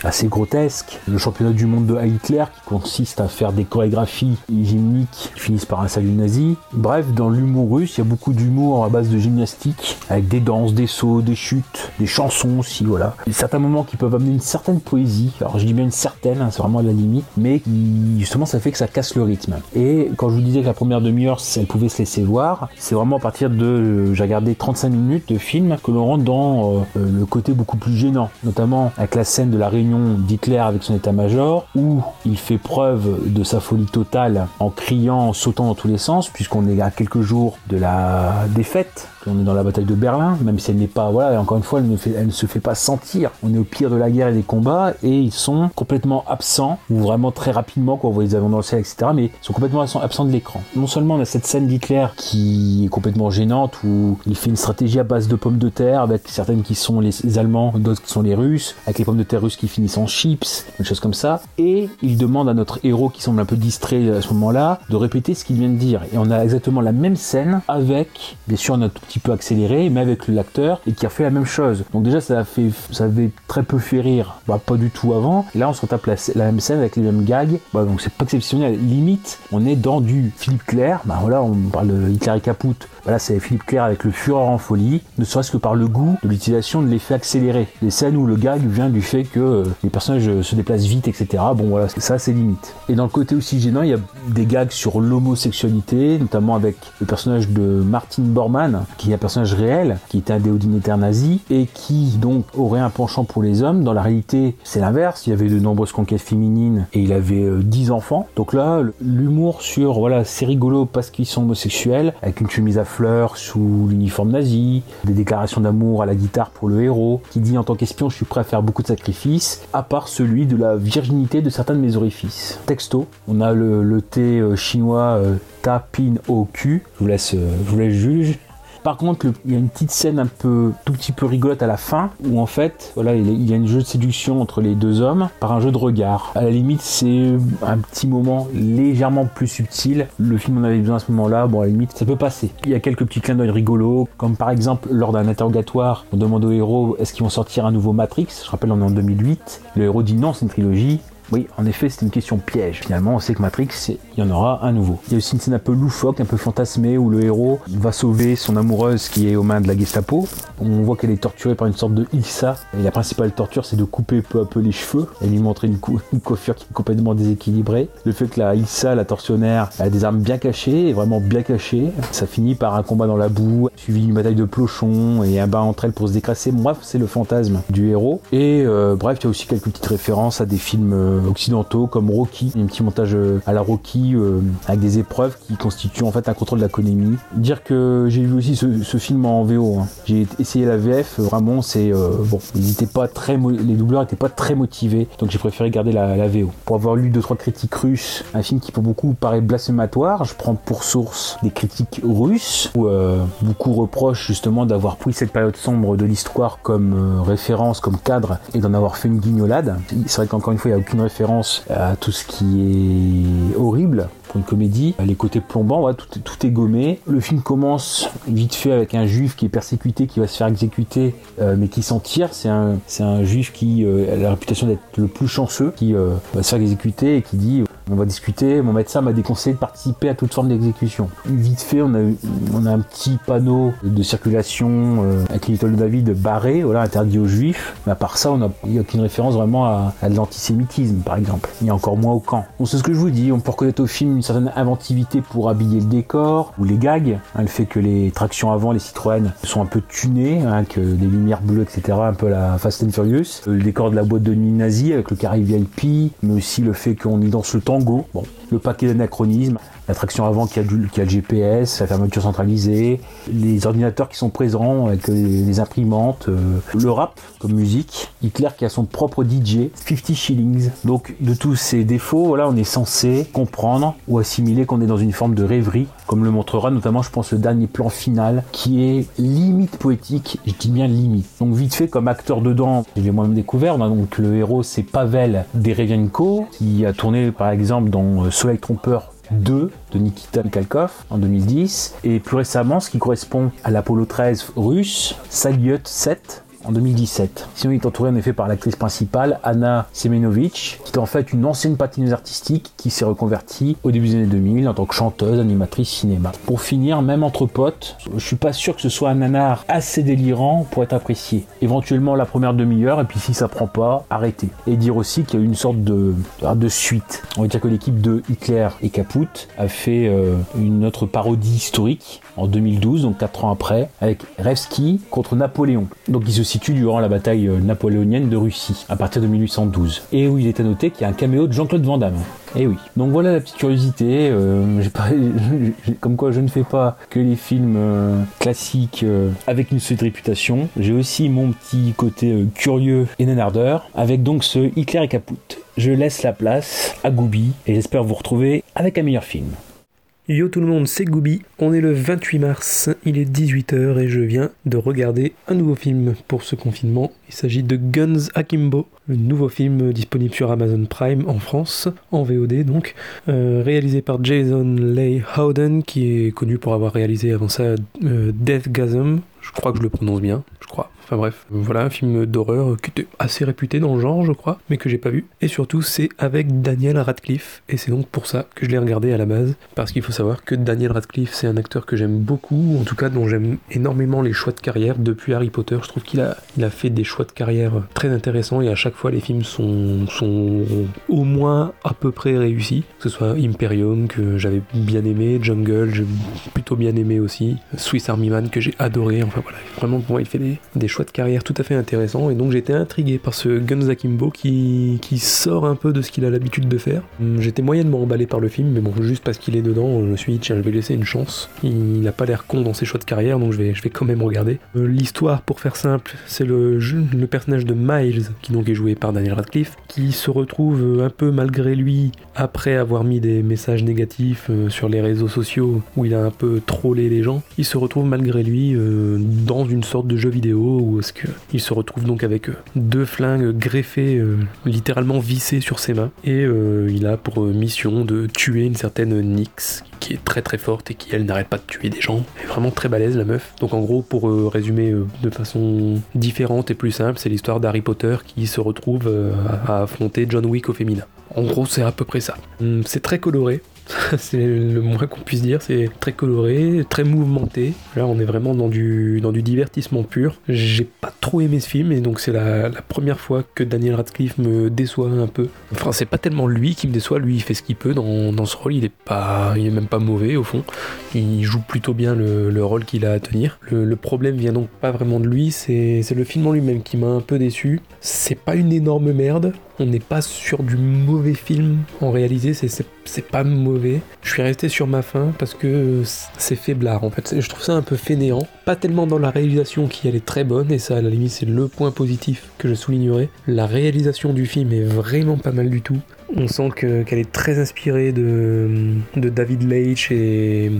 assez grotesques. Le championnat du monde de Hitler, qui consiste à faire des chorégraphies gymniques qui finissent par un salut nazi. Bref, dans l'humour russe, il y a beaucoup d'humour à base de gymnastique, avec des danses, des sauts, des chutes, des chansons aussi, voilà. Et certains moments qui peuvent amener une certaine poésie. Alors je dis bien une certaine, hein, c'est vraiment à la limite, mais qui, justement ça fait que ça casse le rythme. Et quand je vous disais que la première demi-heure, elle pouvait se laisser voir, c'est vraiment à partir de, euh, j'ai regardé 35 minutes de film, que l'on rentre dans euh, euh, le côté beaucoup plus gênant, notamment avec la scène de la réunion d'Hitler avec son état-major, où il fait preuve de sa folie totale en criant, en sautant tous les sens, puisqu'on est à quelques jours de la défaite on est dans la bataille de Berlin, même si elle n'est pas, voilà, encore une fois, elle ne, elle ne se fait pas sentir. On est au pire de la guerre et des combats, et ils sont complètement absents, ou vraiment très rapidement, quand on voit les avions dans le ciel, etc., mais ils sont complètement absents, de l'écran. Non seulement on a cette scène d'Hitler qui est complètement gênante, où il fait une stratégie à base de pommes de terre, avec certaines qui sont les, Allemands, d'autres qui sont les Russes, avec les pommes de terre russes qui finissent en chips, des choses comme ça, et il demande à notre héros, qui semble un peu distrait à ce moment-là, de répéter ce qu'il vient de dire. Et on a exactement la même scène avec, bien sûr, un tout petit peu accéléré, mais avec l'acteur, et qui a fait la même chose. Donc déjà, ça a fait, ça avait très peu fait rire, bah, pas du tout avant. Et là, on se retape la, même scène avec les mêmes gags. Bah, donc c'est pas exceptionnel. Limite, on est dans du Philippe Clair. Bah voilà, on parle de Hitler et Caput. Voilà, c'est Philippe Clair avec le Führer en folie, ne serait-ce que par le goût de l'utilisation de l'effet accéléré. Les scènes où le gag vient du fait que euh, les personnages euh, se déplacent vite, etc. Bon voilà, ça c'est limite. Et dans le côté aussi gênant, il y a des gags sur l'homosexualité, notamment avec le personnage de Martin Bormann, qui est un personnage réel, qui était un déodinitaire nazi, et qui donc aurait un penchant pour les hommes. Dans la réalité, c'est l'inverse. Il y avait de nombreuses conquêtes féminines et il avait euh, 10 enfants. Donc là, l'humour sur, voilà, c'est rigolo parce qu'ils sont homosexuels, avec une chemise à fleurs sous l'uniforme nazi, des déclarations d'amour à la guitare pour le héros, qui dit en tant qu'espion, je suis prêt à faire beaucoup de sacrifices, à part celui de la virginité de certains de mes orifices. Texto, on a le, thé euh, chinois euh, Ta Pin au cul, je vous laisse, euh, je vous laisse. Par contre, il y a une petite scène un peu, tout petit peu rigolote à la fin, où en fait, voilà, il y a- il y a un jeu de séduction entre les deux hommes par un jeu de regard. À la limite, c'est un petit moment légèrement plus subtil. Le film en avait besoin à ce moment-là. Bon, à la limite, ça peut passer. Il y a quelques petits clins d'œil rigolos, comme par exemple lors d'un interrogatoire, on demande au héros est-ce qu'ils vont sortir un nouveau Matrix? Je rappelle, on est en 2008. Le héros dit non, c'est une trilogie. Oui, en effet, c'est une question piège. Finalement, on sait que Matrix, il y en aura un nouveau. Il y a aussi une scène un peu loufoque, un peu fantasmée, où le héros va sauver son amoureuse qui est aux mains de la Gestapo. On voit qu'elle est torturée par une sorte de Ilsa. Et la principale torture, c'est de couper peu à peu les cheveux et lui montrer une, coiffure qui est complètement déséquilibrée. Le fait que la Ilsa, la tortionnaire, a des armes bien cachées, vraiment bien cachées. Ça finit par un combat dans la boue, suivi d'une bataille de plochons et un bain entre elles pour se décrasser. Bref, c'est le fantasme du héros. Et euh, bref, il y a aussi quelques petites références à des films euh, occidentaux comme Rocky. Un petit montage euh, à la Rocky euh, avec des épreuves qui constituent en fait un contrôle d'aconémie. Dire que j'ai vu aussi ce, film en VO. hein. J'ai essayé la VF, euh, vraiment c'est euh, bon. Ils pas très, les doubleurs étaient pas très motivés, donc j'ai préféré garder la, la VO. Pour avoir lu deux trois critiques russes, un film qui pour beaucoup paraît blasphématoire, je prends pour source des critiques russes où euh, beaucoup reprochent justement d'avoir pris cette période sombre de l'histoire comme euh, référence, comme cadre et d'en avoir fait une guignolade. C'est vrai qu'encore une fois il n'y a aucune référence à tout ce qui est horrible pour une comédie. Les côtés plombants, tout, est- gommé. Le film commence vite fait avec un juif qui est persécuté, qui va se faire exécuter, euh, mais qui s'en tire. C'est un, c'est un juif qui euh, a la réputation d'être le plus chanceux, qui euh, va se faire exécuter et qui dit On va discuter. Mon médecin m'a déconseillé de participer à toute forme d'exécution. Vite fait, on a, un petit panneau de circulation euh, avec l'étoile de David barré, voilà, interdit aux juifs. Mais à part ça, on n'a aucune référence vraiment à, de l'antisémitisme, par exemple. Il y a encore moins au camp. Bon, c'est ce que je vous dis. On peut reconnaître au film une certaine inventivité pour habiller le décor ou les gags. hein, le fait que les tractions avant, les Citroën, sont un peu tunées, hein, que des lumières bleues, etc. Un peu la Fast and Furious. Euh, Le décor de la boîte de nuit nazie avec le carré VIP, mais aussi le fait qu'on y danse le Bon, le paquet d'anachronismes. La traction avant qui a, le GPS, la fermeture centralisée, les ordinateurs qui sont présents avec les imprimantes, euh, le rap comme musique, Hitler qui a son propre DJ, 50 shillings. Donc de tous ces défauts, voilà, on est censé comprendre ou assimiler qu'on est dans une forme de rêverie, comme le montrera notamment, je pense, le dernier plan final qui est limite poétique, je dis bien limite. Donc vite fait, comme acteur dedans, je l'ai moi-même découvert, a donc le héros c'est Pavel Derevienko, qui a tourné par exemple dans euh, Soleil Trompeur 2 de Nikita Mikhalkov en 2010 et plus récemment ce qui correspond à l'Apollo 13 russe Salyut 7 en 2017. Sinon, il est entouré en effet par l'actrice principale, Anna Semenovic, qui est en fait une ancienne patineuse artistique qui s'est reconvertie au début des années 2000 en tant que chanteuse, animatrice cinéma. Pour finir, même entre potes, je suis pas sûr que ce soit un nanar assez délirant pour être apprécié. Éventuellement la première demi-heure, et puis si ça prend pas, arrêtez. Et dire aussi qu'il y a eu une sorte de, de suite. On va dire que l'équipe de Hitler et Caput a fait euh, une autre parodie historique en 2012, donc 4 ans après, avec Revski contre Napoléon. Donc il se situe durant la bataille euh, napoléonienne de Russie, à partir de 1812. Et où il est à noter qu'il y a un caméo de Jean-Claude Van Damme. Et oui. Donc voilà la petite curiosité. euh, comme quoi je ne fais pas que les films euh, classiques avec une solide réputation. J'ai aussi mon petit côté curieux et nanardeur, avec donc ce Hitler et Caput. Je laisse la place à Goubi et j'espère vous retrouver avec un meilleur film. Yo tout le monde, c'est Gooby. On est le 28 mars, il est 18h et je viens de regarder un nouveau film pour ce confinement. Il s'agit de Guns Akimbo, le nouveau film disponible sur Amazon Prime en France, en VOD donc, euh, réalisé par Jason Leigh Howden qui est connu pour avoir réalisé avant ça euh, Deathgasm. Je crois que je le prononce bien, je crois. Enfin bref, voilà un film d'horreur qui était assez réputé dans le genre, je crois, mais que j'ai pas vu. Et surtout, c'est avec Daniel Radcliffe, et c'est donc pour ça que je l'ai regardé à la base, parce qu'il faut savoir que Daniel Radcliffe, c'est un acteur que j'aime beaucoup, en tout cas dont j'aime énormément les choix de carrière depuis Harry Potter. Je trouve qu'il a, fait des choix de carrière très intéressants, et à chaque fois, les films sont, au moins à peu près réussis, que ce soit Imperium, que j'avais bien aimé, Jungle, j'ai plutôt bien aimé aussi, Swiss Army Man, que j'ai adoré, enfin voilà, vraiment pour moi, il fait des choix de carrière tout à fait intéressants, et donc j'étais intrigué par ce Guns Akimbo qui, qui sort un peu de ce qu'il a l'habitude de faire. Hum, J'étais moyennement emballé par le film, mais bon, juste parce qu'il est dedans, je me suis dit, tiens, je vais laisser une chance. Il n'a pas l'air con dans ses choix de carrière, donc je vais, je vais quand même regarder. Euh, L'histoire, pour faire simple, c'est le, le personnage de Miles, qui donc est joué par Daniel Radcliffe, qui se retrouve un peu malgré lui, après avoir mis des messages négatifs euh, sur les réseaux sociaux, où il a un peu trollé les gens, il se retrouve malgré lui euh, dans une sorte de jeu vidéo, où est-ce que il se retrouve donc avec euh, deux flingues greffées, euh, littéralement vissées sur ses mains, et euh, il a pour mission de tuer une certaine Nyx, qui est très très forte et qui elle n'arrête pas de tuer des gens. Elle est vraiment très balèze la meuf. Donc en gros pour résumer de façon différente et plus simple, c'est l'histoire d'Harry Potter qui se retrouve à à affronter John Wick au féminin. En gros c'est à peu près ça. Hum, C'est très coloré. c'est le moins qu'on puisse dire, c'est très coloré, très mouvementé. Là, on est vraiment dans du, dans du divertissement pur. J'ai pas trop aimé ce film, et donc c'est la, première fois que Daniel Radcliffe me déçoit un peu. Enfin, c'est pas tellement lui qui me déçoit, lui il fait ce qu'il peut dans, dans ce rôle, il est, pas, il est même pas mauvais au fond. Il joue plutôt bien le, le rôle qu'il a à tenir. Le, le problème vient donc pas vraiment de lui, c'est c'est le film en lui-même qui m'a un peu déçu. C'est pas une énorme merde, on n'est pas sur du mauvais film en réalisé, c'est- pas mauvais. Je suis resté sur ma faim parce que c'est faiblard en fait. Je trouve ça un peu fainéant. Pas tellement dans la réalisation qui elle est très bonne, et ça à la limite c'est le point positif que je soulignerai. La réalisation du film est vraiment pas mal du tout. On sent que- qu'elle est très inspirée de, David Leitch et,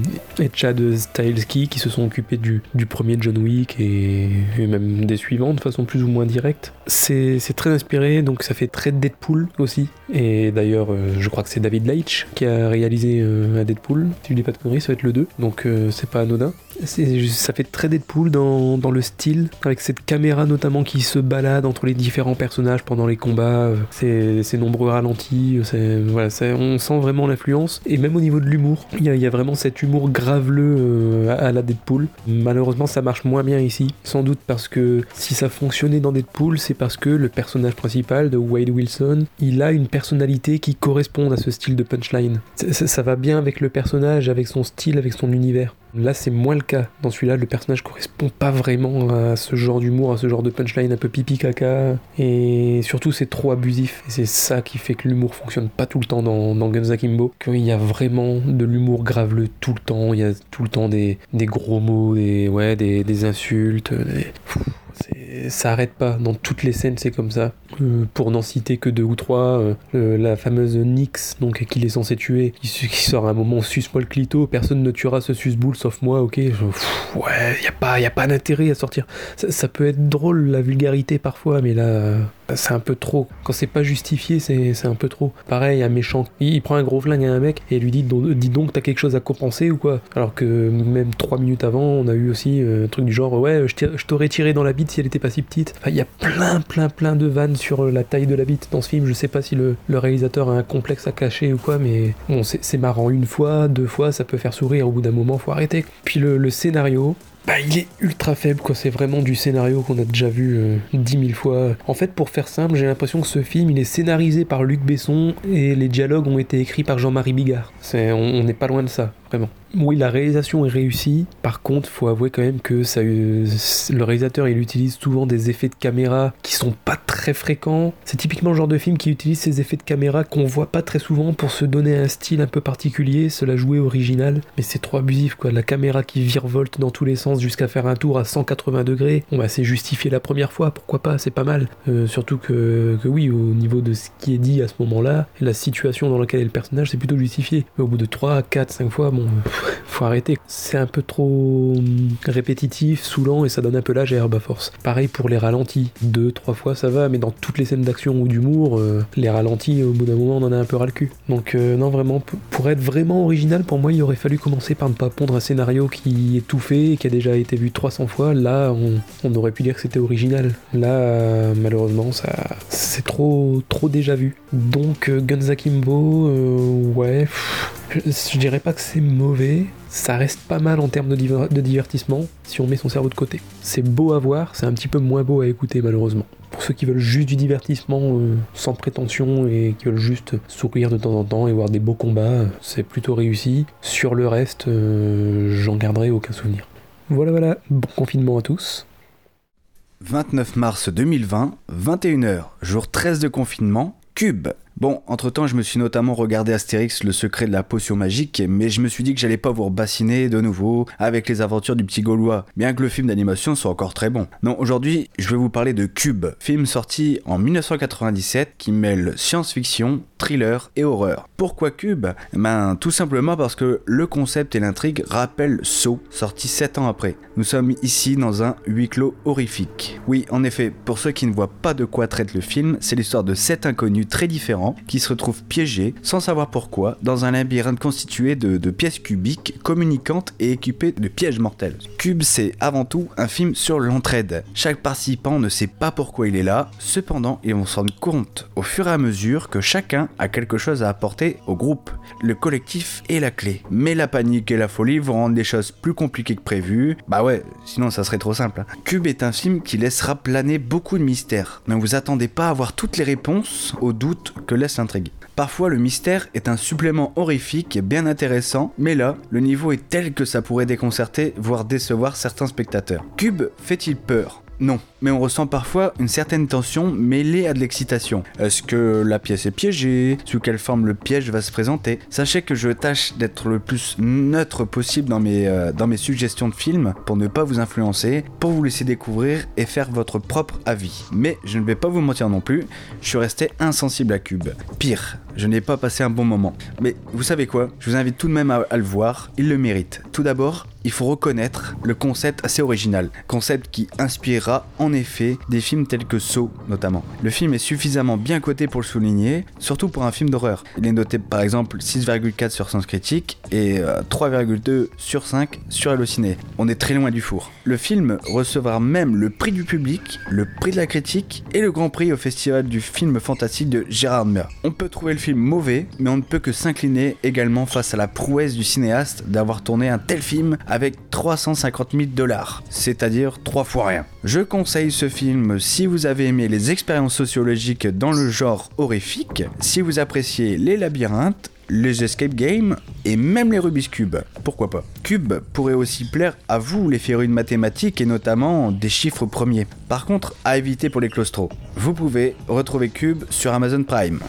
Chad Stahelski qui se sont occupés du, premier John Wick et, même des suivants de façon plus ou moins directe. C'est c'est très inspiré, donc ça fait très Deadpool aussi. Et d'ailleurs, euh, je crois que c'est David Leitch qui a réalisé euh, un Deadpool. Si je dis pas de conneries, ça va être le 2, donc euh, c'est pas anodin. Ça fait très Deadpool dans, le style, avec cette caméra notamment qui se balade entre les différents personnages pendant les combats, euh, ces, nombreux ralentis, euh, on sent vraiment l'influence. Et même au niveau de l'humour, il y, a- vraiment cet humour graveleux euh, à, la Deadpool. Malheureusement, ça marche moins bien ici, sans doute parce que si ça fonctionnait dans Deadpool, c'est parce que le personnage principal de Wade Wilson, il a une personnalité qui correspond à ce style de punchline. Ça va bien avec le personnage, avec son style, avec son univers. Là, c'est moins le cas. Dans celui-là, le personnage correspond pas vraiment à ce genre d'humour, à ce genre de punchline un peu pipi caca. Et surtout, c'est trop abusif. Et c'est ça qui fait que l'humour fonctionne pas tout le temps dans, dans Guns Akimbo. Qu'il y a vraiment de l'humour graveleux tout le temps. Il y a tout le temps des, gros mots, des, ouais, des, insultes. ça arrête pas. Dans toutes les scènes, c'est comme ça. Euh, pour n'en citer que deux ou trois, euh, euh, la fameuse Nyx, donc qu'il est censé tuer, qui, sort à un moment suce-moi le clito, personne ne tuera ce suce-boule sauf moi, ok? Ouais, y a pas, y a pas d'intérêt à sortir. Ça, peut être drôle la vulgarité parfois, mais là, c'est un peu trop. Quand c'est pas justifié, c'est un peu trop. Pareil, un méchant, il, prend un gros flingue à un mec et lui dit dis donc, t'as quelque chose à compenser ou quoi? Alors que même trois minutes avant, on a eu aussi un truc du genre, ouais, je t'aurais tiré dans la bite si elle était pas si petite. Enfin, il y a plein, plein, plein de vannes sur euh, la taille de la bite dans ce film. Je sais pas si le, réalisateur a un complexe à cacher ou quoi, mais bon, c'est marrant une fois, deux fois, ça peut faire sourire. Au bout d'un moment, faut arrêter. Puis le, scénario, bah, il est ultra faible, quoi. C'est vraiment du scénario qu'on a déjà vu euh, dix mille fois. En fait, pour faire simple, j'ai l'impression que ce film, il est scénarisé par Luc Besson et les dialogues ont été écrits par Jean-Marie Bigard. C'est, on n'est pas loin de ça, Oui, la réalisation est réussie. Par contre, faut avouer quand même que euh, le réalisateur, il utilise souvent des effets de caméra qui sont pas très fréquents. C'est typiquement le genre de film qui utilise ces effets de caméra qu'on voit pas très souvent pour se donner un style un peu particulier, se la jouer original. Mais c'est trop abusif, quoi. La caméra qui virevolte dans tous les sens jusqu'à faire un tour à 180 degrés. Bon, bah, c'est justifié la première fois, pourquoi pas, c'est pas mal. Euh, surtout que, oui, au niveau de ce qui est dit à ce moment-là, la situation dans laquelle est le personnage, c'est plutôt justifié. Mais au bout de 3, 4, 5 fois, faut arrêter. C'est un peu trop hum, répétitif, saoulant et ça donne un peu la gerbe à force. Pareil pour les ralentis. Deux, trois fois ça va, mais dans toutes les scènes d'action ou d'humour, euh, les ralentis, au bout d'un moment, on en a un peu ras le cul. Donc euh, non, vraiment, pour être vraiment original, pour moi, il aurait fallu commencer par ne pas pondre un scénario qui est tout fait et qui a déjà été vu 300 fois. Là, on, aurait pu dire que c'était original. Là, euh, malheureusement, ça, c'est trop, trop déjà vu. Donc, Guns Akimbo, euh, ouais, je, dirais pas que c'est mauvais. Ça reste pas mal en termes de, diver- de divertissement si on met son cerveau de côté. C'est beau à voir, c'est un petit peu moins beau à écouter malheureusement. Pour ceux qui veulent juste du divertissement euh, sans prétention et qui veulent juste sourire de temps en temps et voir des beaux combats, c'est plutôt réussi. Sur le reste, euh, j'en garderai aucun souvenir. Voilà, voilà, bon confinement à tous. 29 mars 2020, 21h, jour 13 de confinement, Cube. Bon, entre-temps, je me suis notamment regardé Astérix, le secret de la potion magique, mais je me suis dit que j'allais pas vous rebassiner de nouveau avec les aventures du petit Gaulois, bien que le film d'animation soit encore très bon. Non, aujourd'hui, je vais vous parler de Cube, film sorti en 1997 qui mêle science-fiction, thriller et horreur. Pourquoi Cube? Ben, tout simplement parce que le concept et l'intrigue rappellent Saw, sorti 7 ans après. Nous sommes ici dans un huis clos horrifique. Oui, en effet, pour ceux qui ne voient pas de quoi traite le film, c'est l'histoire de sept inconnus très différents qui se retrouvent piégés, sans savoir pourquoi, dans un labyrinthe constitué de, pièces cubiques, communicantes et équipées de pièges mortels. Cube, c'est avant tout un film sur l'entraide. Chaque participant ne sait pas pourquoi il est là, cependant, ils vont se rendre compte au fur et à mesure que chacun a quelque chose à apporter au groupe. Le collectif est la clé. Mais la panique et la folie vont rendre les choses plus compliquées que prévu. Bah ouais, sinon ça serait trop simple. hein. Cube est un film qui laissera planer beaucoup de mystères. Ne vous attendez pas à avoir toutes les réponses aux doutes laisse l'intrigue. Parfois, le mystère est un supplément horrifique et bien intéressant, mais là, le niveau est tel que ça pourrait déconcerter, voire décevoir certains spectateurs. Cube fait-il peur? Non, mais on ressent parfois une certaine tension mêlée à de l'excitation. Est-ce que la pièce est piégée? Sous quelle forme le piège va se présenter? Sachez que je tâche d'être le plus neutre possible dans mes, euh, dans mes suggestions de films pour ne pas vous influencer, pour vous laisser découvrir et faire votre propre avis. Mais je ne vais pas vous mentir non plus, je suis resté insensible à Cube. Pire, je n'ai pas passé un bon moment. Mais vous savez quoi? Je vous invite tout de même à, à le voir, il le mérite. Tout d'abord, il faut reconnaître le concept assez original, concept qui inspirera en effet des films tels que Saw notamment. Le film est suffisamment bien coté pour le souligner, surtout pour un film d'horreur. Il est noté par exemple 6,4 sur Sens Critique et euh, 3,2 sur 5 sur Allociné. On est très loin du four. Le film recevra même le prix du public, le prix de la critique et le grand prix au festival du film fantastique de Gérard Meur. On peut trouver le film mauvais, mais on ne peut que s'incliner également face à la prouesse du cinéaste d'avoir tourné un tel film avec 350 000 dollars, c'est-à-dire trois fois rien. Je conseille ce film si vous avez aimé les expériences sociologiques dans le genre horrifique, si vous appréciez les labyrinthes, les escape games et même les Rubik's Cube. Pourquoi pas? Cube pourrait aussi plaire à vous les férus de mathématiques et notamment des chiffres premiers. Par contre, à éviter pour les claustros. Vous pouvez retrouver Cube sur Amazon Prime.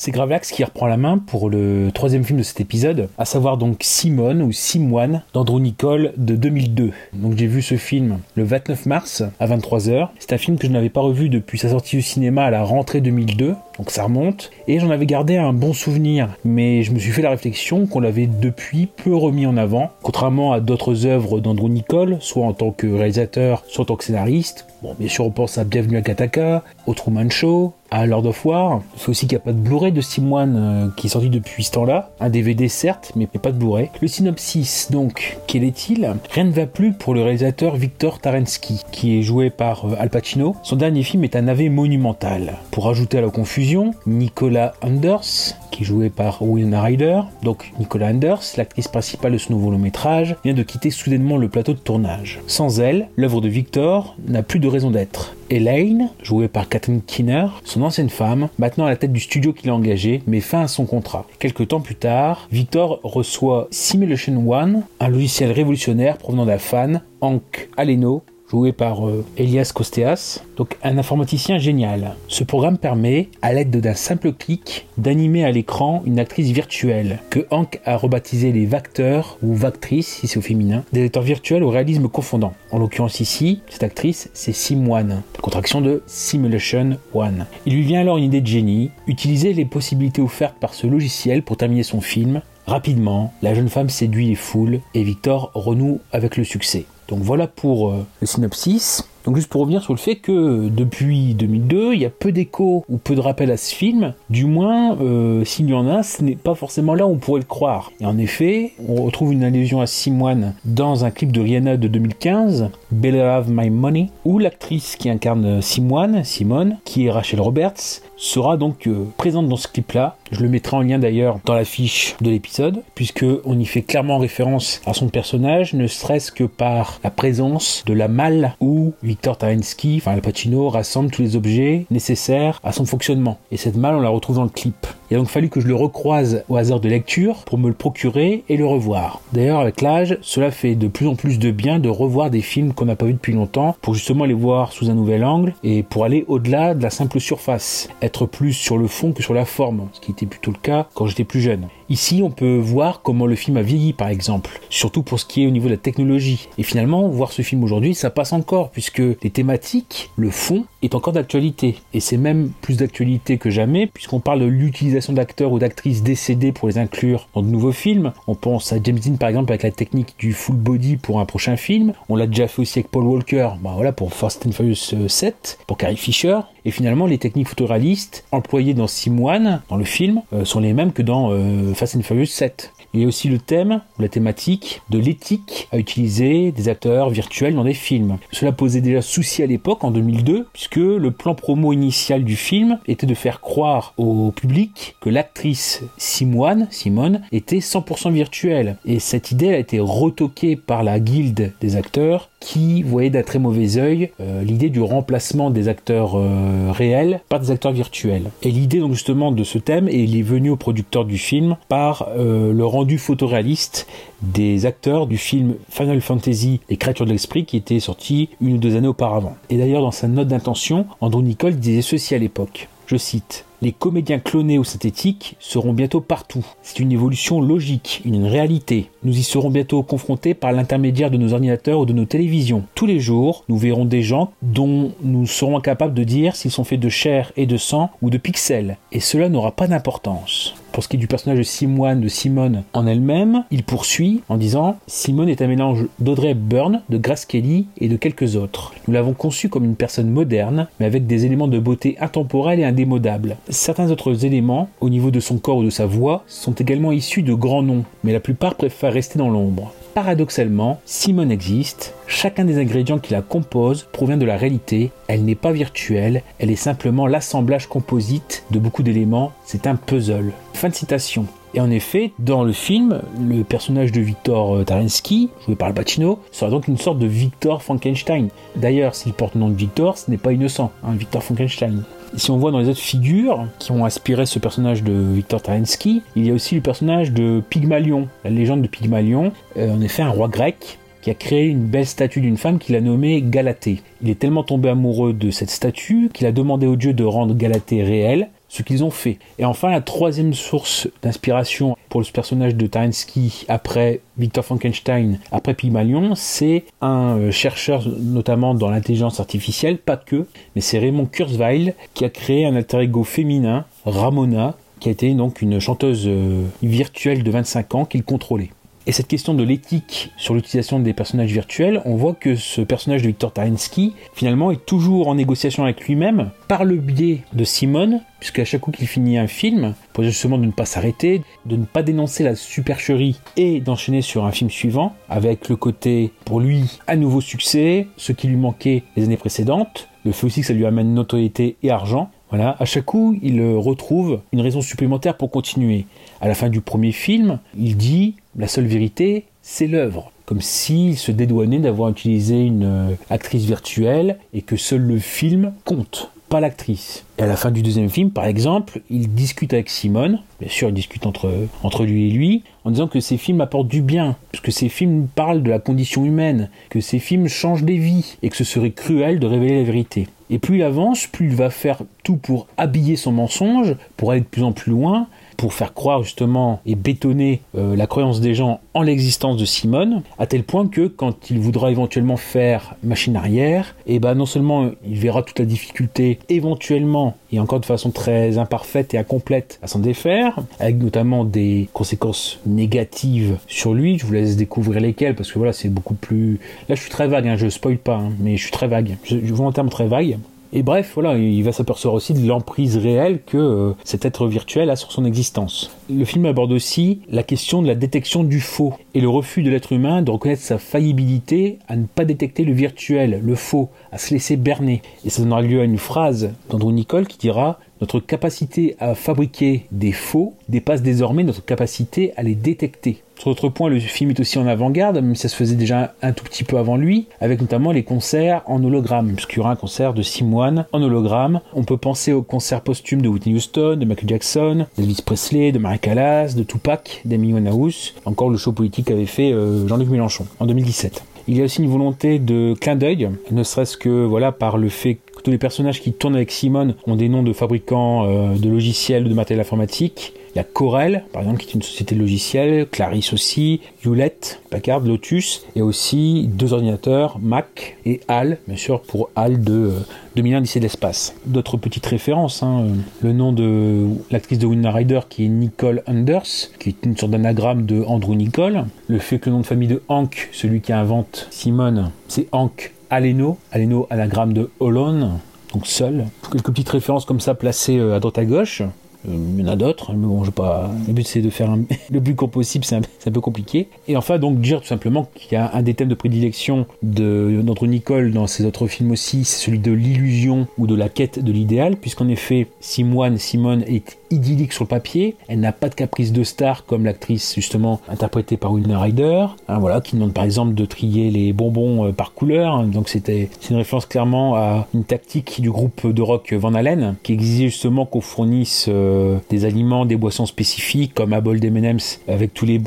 C'est Gravelax qui reprend la main pour le troisième film de cet épisode, à savoir donc Simone ou Simoine d'Andrew Nicole de 2002. Donc j'ai vu ce film le 29 mars à 23h. C'est un film que je n'avais pas revu depuis sa sortie au cinéma à la rentrée 2002, donc ça remonte, et j'en avais gardé un bon souvenir. Mais je me suis fait la réflexion qu'on l'avait depuis peu remis en avant, contrairement à d'autres œuvres d'Andrew Nicole, soit en tant que réalisateur, soit en tant que scénariste. Bon, bien sûr, on pense à Bienvenue à Kataka, au Truman Show, à Lord of War. C'est aussi qu'il n'y a pas de Blu-ray de Simoine euh, qui est sorti depuis ce temps-là. Un DVD certes, mais pas de Blu-ray. Le synopsis, donc, quel est-il? Rien ne va plus pour le réalisateur Victor Tarensky, qui est joué par euh, Al Pacino. Son dernier film est un navet monumental. Pour ajouter à la confusion, Nicola Anders, qui est par Winona Ryder. Donc, Nicola Anders, l'actrice principale de ce nouveau long métrage, vient de quitter soudainement le plateau de tournage. Sans elle, l'œuvre de Victor n'a plus de raison d'être. Elaine, jouée par Catherine Keener, son ancienne femme, maintenant à la tête du studio qu'il a engagé, met fin à son contrat. Quelques temps plus tard, Victor reçoit Simulation One, un logiciel révolutionnaire provenant d'un fan, Hank Aleno, joué par euh, Elias Kosteas, donc un informaticien génial. Ce programme permet, à l'aide d'un simple clic, d'animer à l'écran une actrice virtuelle, que Hank a rebaptisé les vacteurs, ou vactrices si c'est au féminin, des acteurs virtuels au réalisme confondant. En l'occurrence ici, cette actrice, c'est Sim One, contraction de Simulation One. Il lui vient alors une idée de génie, utiliser les possibilités offertes par ce logiciel pour terminer son film. Rapidement, la jeune femme séduit les foules et Victor renoue avec le succès. Donc voilà pour euh, le synopsis. Donc juste pour revenir sur le fait que depuis 2002, il y a peu d'échos ou peu de rappels à ce film. Du moins, euh, s'il y en a, ce n'est pas forcément là où on pourrait le croire. Et en effet, on retrouve une allusion à Simoine dans un clip de Rihanna de 2015, Better Have My Money, où l'actrice qui incarne Simoine, Simone, qui est Rachel Roberts, sera donc euh, présente dans ce clip-là. Je le mettrai en lien d'ailleurs dans la fiche de l'épisode, puisque on y fait clairement référence à son personnage, ne serait-ce que par la présence de la malle où Victor Tarensky, enfin Al Pacino, rassemble tous les objets nécessaires à son fonctionnement. Et cette malle, on la retrouve dans le clip. Il a donc fallu que je le recroise au hasard de lecture pour me le procurer et le revoir. D'ailleurs, avec l'âge, cela fait de plus en plus de bien de revoir des films qu'on n'a pas vus depuis longtemps pour justement les voir sous un nouvel angle et pour aller au-delà de la simple surface, être plus sur le fond que sur la forme, ce qui était plutôt le cas quand j'étais plus jeune. Ici, on peut voir comment le film a vieilli, par exemple, surtout pour ce qui est au niveau de la technologie. Et finalement, voir ce film aujourd'hui, ça passe encore, puisque les thématiques, le fond, est encore d'actualité. Et c'est même plus d'actualité que jamais, puisqu'on parle de l'utilisation d'acteurs ou d'actrices décédés pour les inclure dans de nouveaux films. On pense à James Dean, par exemple, avec la technique du full body pour un prochain film. On l'a déjà fait aussi avec Paul Walker, bah voilà, pour Fast and Furious 7, pour Carrie Fisher. Et finalement, les techniques photoréalistes employées dans Simoine, dans le film, euh, sont les mêmes que dans euh, Fast and Furious 7. Il y a aussi le thème, ou la thématique, de l'éthique à utiliser des acteurs virtuels dans des films. Cela posait déjà souci à l'époque, en 2002, puisque le plan promo initial du film était de faire croire au public que l'actrice Simoine, Simone, était 100% virtuelle. Et cette idée a été retoquée par la guilde des acteurs qui voyait d'un très mauvais œil euh, l'idée du remplacement des acteurs euh, réels par des acteurs virtuels. Et l'idée donc justement de ce thème, et il est venu au producteur du film par euh, le rendu photoréaliste des acteurs du film Final Fantasy Les créatures de l'esprit qui était sorti une ou deux années auparavant. Et d'ailleurs dans sa note d'intention, Andrew Nicole disait ceci à l'époque. Je cite les comédiens clonés ou synthétiques seront bientôt partout. C'est une évolution logique, une réalité. Nous y serons bientôt confrontés par l'intermédiaire de nos ordinateurs ou de nos télévisions. Tous les jours, nous verrons des gens dont nous serons incapables de dire s'ils sont faits de chair et de sang ou de pixels. Et cela n'aura pas d'importance. Pour ce qui est du personnage de Simone, de Simone en elle-même, il poursuit en disant Simone est un mélange d'Audrey Byrne, de Grace Kelly et de quelques autres. Nous l'avons conçue comme une personne moderne, mais avec des éléments de beauté intemporels et indémodables. Certains autres éléments, au niveau de son corps ou de sa voix, sont également issus de grands noms, mais la plupart préfèrent rester dans l'ombre. Paradoxalement, Simone existe, chacun des ingrédients qui la composent provient de la réalité, elle n'est pas virtuelle, elle est simplement l'assemblage composite de beaucoup d'éléments, c'est un puzzle. Fin de citation. Et en effet, dans le film, le personnage de Victor euh, Tarensky, joué par Al Pacino, sera donc une sorte de Victor Frankenstein. D'ailleurs, s'il porte le nom de Victor, ce n'est pas innocent, hein, Victor Frankenstein. Si on voit dans les autres figures qui ont inspiré ce personnage de Victor Tarensky, il y a aussi le personnage de Pygmalion, la légende de Pygmalion, euh, en effet un roi grec qui a créé une belle statue d'une femme qu'il a nommée Galatée. Il est tellement tombé amoureux de cette statue qu'il a demandé aux dieux de rendre Galatée réelle, ce qu'ils ont fait. Et enfin, la troisième source d'inspiration pour le personnage de Tarensky après Victor Frankenstein, après Pygmalion, c'est un euh, chercheur notamment dans l'intelligence artificielle, pas que, mais c'est Raymond Kurzweil qui a créé un alter ego féminin, Ramona, qui a été donc une chanteuse euh, virtuelle de 25 ans qu'il contrôlait. Et cette question de l'éthique sur l'utilisation des personnages virtuels, on voit que ce personnage de Victor Tarensky, finalement, est toujours en négociation avec lui-même par le biais de Simone, puisqu'à chaque coup qu'il finit un film, pour justement de ne pas s'arrêter, de ne pas dénoncer la supercherie et d'enchaîner sur un film suivant, avec le côté, pour lui, un nouveau succès, ce qui lui manquait les années précédentes, le fait aussi que ça lui amène notoriété et argent, voilà, à chaque coup, il retrouve une raison supplémentaire pour continuer. À la fin du premier film, il dit la seule vérité, c'est l'œuvre. Comme s'il se dédouanait d'avoir utilisé une euh, actrice virtuelle et que seul le film compte, pas l'actrice. Et à la fin du deuxième film, par exemple, il discute avec Simone, bien sûr, il discute entre, lui et lui, en disant que ces films apportent du bien, que ces films parlent de la condition humaine, que ces films changent des vies, et que ce serait cruel de révéler la vérité. Et plus il avance, plus il va faire tout pour habiller son mensonge, pour aller de plus en plus loin, pour faire croire justement et bétonner euh, la croyance des gens en l'existence de Simone, à tel point que quand il voudra éventuellement faire machine arrière, et eh ben non seulement il verra toute la difficulté éventuellement et encore de façon très imparfaite et incomplète à s'en défaire, avec notamment des conséquences négatives sur lui. Je vous laisse découvrir lesquelles parce que voilà c'est beaucoup plus. Là je suis très vague, hein, je spoil pas, hein, mais je suis très vague. Je, je volontairement très vague. Et bref, voilà, il va s'apercevoir aussi de l'emprise réelle que euh, cet être virtuel a sur son existence. Le film aborde aussi la question de la détection du faux et le refus de l'être humain de reconnaître sa faillibilité à ne pas détecter le virtuel, le faux, à se laisser berner. Et ça donnera lieu à une phrase d'Andrew Nicole qui dira Notre capacité à fabriquer des faux dépasse désormais notre capacité à les détecter. Sur autre point, le film est aussi en avant-garde, mais ça se faisait déjà un tout petit peu avant lui, avec notamment les concerts en hologramme, puisqu'il y aura un concert de Simoine en hologramme. On peut penser aux concerts posthumes de Whitney Houston, de Michael Jackson, d'Elvis Presley, de Marie Callas, de Tupac, d'Amy Winehouse, encore le show politique qu'avait fait euh, Jean-Luc Mélenchon en 2017. Il y a aussi une volonté de clin d'œil, ne serait-ce que voilà par le fait tous les personnages qui tournent avec Simone ont des noms de fabricants euh, de logiciels ou de matériel informatique. Il y a Corel, par exemple, qui est une société de logiciels, Clarisse aussi, Hewlett, Packard, Lotus, et aussi deux ordinateurs, Mac et HAL, bien sûr, pour HAL de euh, 2001 lycée de l'espace. D'autres petites références, hein, euh, le nom de l'actrice de Winona Ryder qui est Nicole Anders, qui est une sorte d'anagramme de Andrew Nicole. Le fait que le nom de famille de Hank, celui qui invente Simone, c'est Hank Aleno, Aleno anagramme de Holon, donc seul. Quelques petites références comme ça placées euh, à droite à gauche. Euh, Il y en a d'autres, mais bon, je pas. Le but c'est de faire un- le plus court possible, c'est un, c'est un peu compliqué. Et enfin, donc dire tout simplement qu'il y a un des thèmes de prédilection de notre Nicole dans ses autres films aussi, c'est celui de l'illusion ou de la quête de l'idéal, puisqu'en effet, Simone, Simone est idyllique sur le papier. Elle n'a pas de caprice de star comme l'actrice justement interprétée par Winona Ryder, hein, voilà, qui demande par exemple de trier les bonbons euh, par couleur. donc c'était c'est une référence clairement à une tactique du groupe de rock Van Halen qui exigeait justement qu'on fournisse euh, des aliments, des boissons spécifiques comme à bol d'M&M's avec tous les,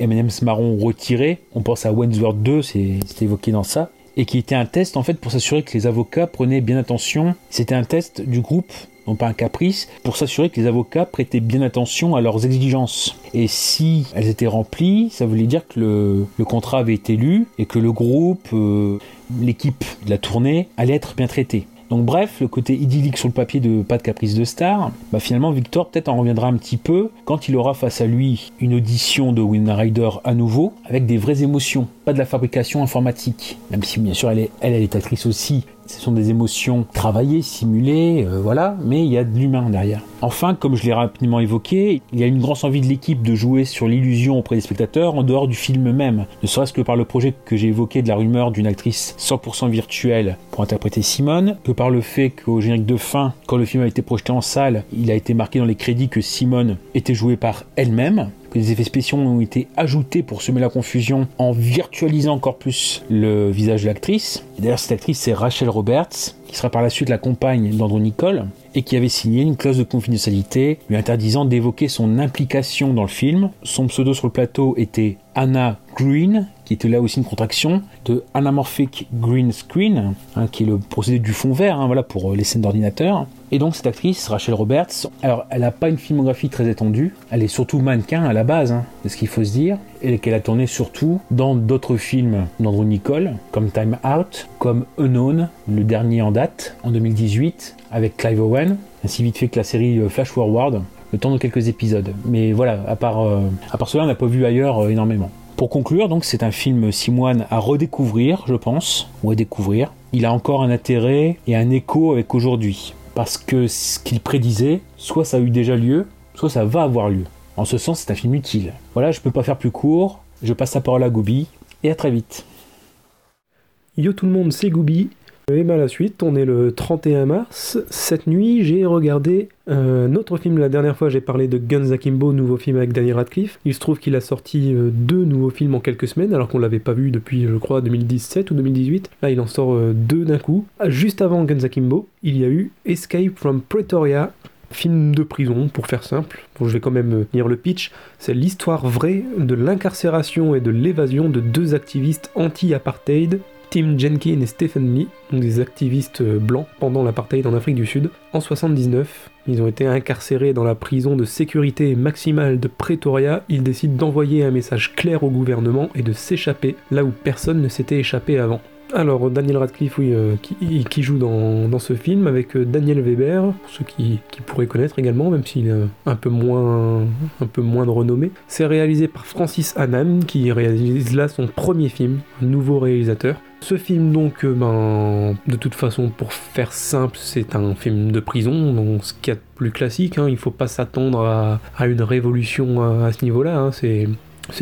M&M's marrons retirés. On pense à World 2, c'est c'est évoqué dans ça et qui était un test en fait pour s'assurer que les avocats prenaient bien attention. C'était un test du groupe non pas un caprice, pour s'assurer que les avocats prêtaient bien attention à leurs exigences. Et si elles étaient remplies, ça voulait dire que le, contrat avait été lu et que le groupe, euh, l'équipe de la tournée allait être bien traitée. Donc bref, le côté idyllique sur le papier de Pas de caprice de star, bah finalement Victor peut-être en reviendra un petit peu quand il aura face à lui une audition de Winona Ryder à nouveau, avec des vraies émotions, pas de la fabrication informatique. Même si bien sûr elle est, elle, elle est actrice aussi, ce sont des émotions travaillées, simulées, euh, voilà, mais il y a de l'humain derrière. Enfin, comme je l'ai rapidement évoqué, il y a une grande envie de l'équipe de jouer sur l'illusion auprès des spectateurs en dehors du film même, ne serait-ce que par le projet que j'ai évoqué de la rumeur d'une actrice 100% virtuelle pour interpréter Simone, que par le fait qu'au générique de fin, quand le film a été projeté en salle, il a été marqué dans les crédits que Simone était jouée par elle-même, des effets spéciaux ont été ajoutés pour semer la confusion en virtualisant encore plus le visage de l'actrice. D'ailleurs, cette actrice, c'est Rachel Roberts, qui sera par la suite la compagne d'Andrew Nicole, et qui avait signé une clause de confidentialité lui interdisant d'évoquer son implication dans le film. Son pseudo sur le plateau était Anna Green, qui était là aussi une contraction de Anamorphic Green Screen, hein, qui est le procédé du fond vert, hein, voilà, pour euh, les scènes d'ordinateur. Et donc cette actrice, Rachel Roberts, alors elle n'a pas une filmographie très étendue, elle est surtout mannequin à la base, hein, c'est ce qu'il faut se dire, et qu'elle a tourné surtout dans d'autres films d'Andrew Nicole, comme Time Out, comme Unknown, le dernier en date, en 2018, avec Clive Owen, ainsi vite fait que la série euh, Flash Forward, le temps de quelques épisodes. Mais voilà, à part, euh, cela, on n'a pas vu ailleurs euh, énormément. Pour conclure, donc, c'est un film Simoine à redécouvrir, je pense, ou à découvrir. Il a encore un intérêt et un écho avec aujourd'hui. Parce que ce qu'il prédisait, soit ça a eu déjà lieu, soit ça va avoir lieu. En ce sens, c'est un film utile. Voilà, je peux pas faire plus court. Je passe la parole à Goubi et à très vite. Yo tout le monde, c'est Goubi. Et bien la suite, on est le 31 mars. Cette nuit, j'ai regardé un autre film. La dernière fois, j'ai parlé de Guns Akimbo, nouveau film avec Daniel Radcliffe. Il se trouve qu'il a sorti euh, deux nouveaux films en quelques semaines, alors qu'on l'avait pas vu depuis, je crois, 2017 ou 2018. Là, il en sort euh, deux d'un coup. Ah, Juste avant Guns Akimbo, il y a eu Escape from Pretoria, film de prison, pour faire simple. Bon, je vais quand même euh, lire le pitch. C'est l'histoire vraie de l'incarcération et de l'évasion de deux activistes anti-apartheid, Tim Jenkins et Stephen Lee, donc des activistes euh, blancs pendant l'apartheid en Afrique du Sud. En 79, ils ont été incarcérés dans la prison de sécurité maximale de Pretoria. Ils décident d'envoyer un message clair au gouvernement et de s'échapper là où personne ne s'était échappé avant. Alors, Daniel Radcliffe, oui, euh, qui, joue dans, ce film avec euh, Daniel Weber, pour ceux qui, pourraient connaître également, même s'il est un peu moins, un peu moins de renommée. C'est réalisé par Francis Hannan, qui réalise là son premier film, un nouveau réalisateur. Ce film, donc, euh, ben, de toute façon, pour faire simple, c'est un film de prison, donc ce qu'il y a de plus classique. Hein, il faut pas s'attendre à, une révolution à, à ce niveau-là. hein, c'est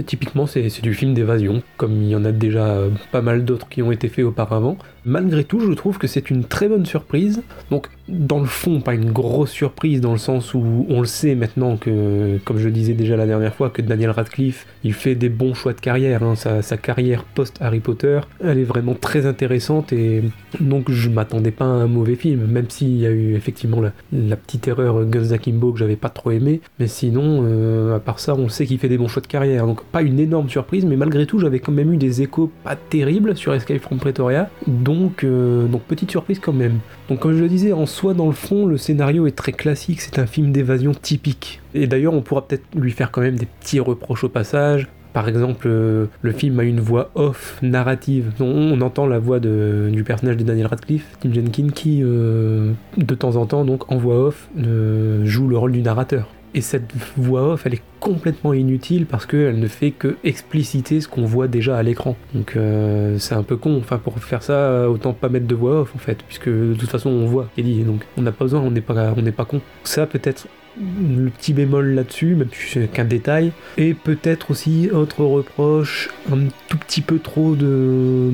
typiquement c'est du film d'évasion, comme il y en a déjà euh, pas mal d'autres qui ont été faits auparavant. Malgré tout, je trouve que c'est une très bonne surprise. Donc, dans le fond, pas une grosse surprise dans le sens où on le sait maintenant que, comme je le disais déjà la dernière fois, que Daniel Radcliffe, il fait des bons choix de carrière. hein. Sa, carrière post-Harry Potter, elle est vraiment très intéressante et donc je m'attendais pas à un mauvais film, même s'il y a eu effectivement la, petite erreur Guns Akimbo que j'avais pas trop aimé. Mais sinon, euh, à part ça, on sait qu'il fait des bons choix de carrière. Donc, pas une énorme surprise, mais malgré tout, j'avais quand même eu des échos pas terribles sur Escape from Pretoria. Donc, euh, donc petite surprise quand même. Donc comme je le disais, en soi dans le fond, le scénario est très classique, c'est un film d'évasion typique. Et d'ailleurs on pourra peut-être lui faire quand même des petits reproches au passage. Par exemple, euh, le film a une voix off narrative. On, entend la voix de- du personnage de Daniel Radcliffe, Tim Jenkins, qui euh, de temps en temps, donc en voix off, euh, joue le rôle du narrateur. Et cette voix off, elle est complètement inutile parce qu'elle ne fait que expliciter ce qu'on voit déjà à l'écran. Donc euh, c'est un peu con. Enfin, pour faire ça, autant pas mettre de voix off en fait, puisque de toute façon on voit dit. Donc on n'a pas besoin, on n'est pas, on n'est pas con. Ça peut-être le petit bémol là-dessus, même si c'est qu'un détail, et peut-être aussi autre reproche, un tout petit peu trop de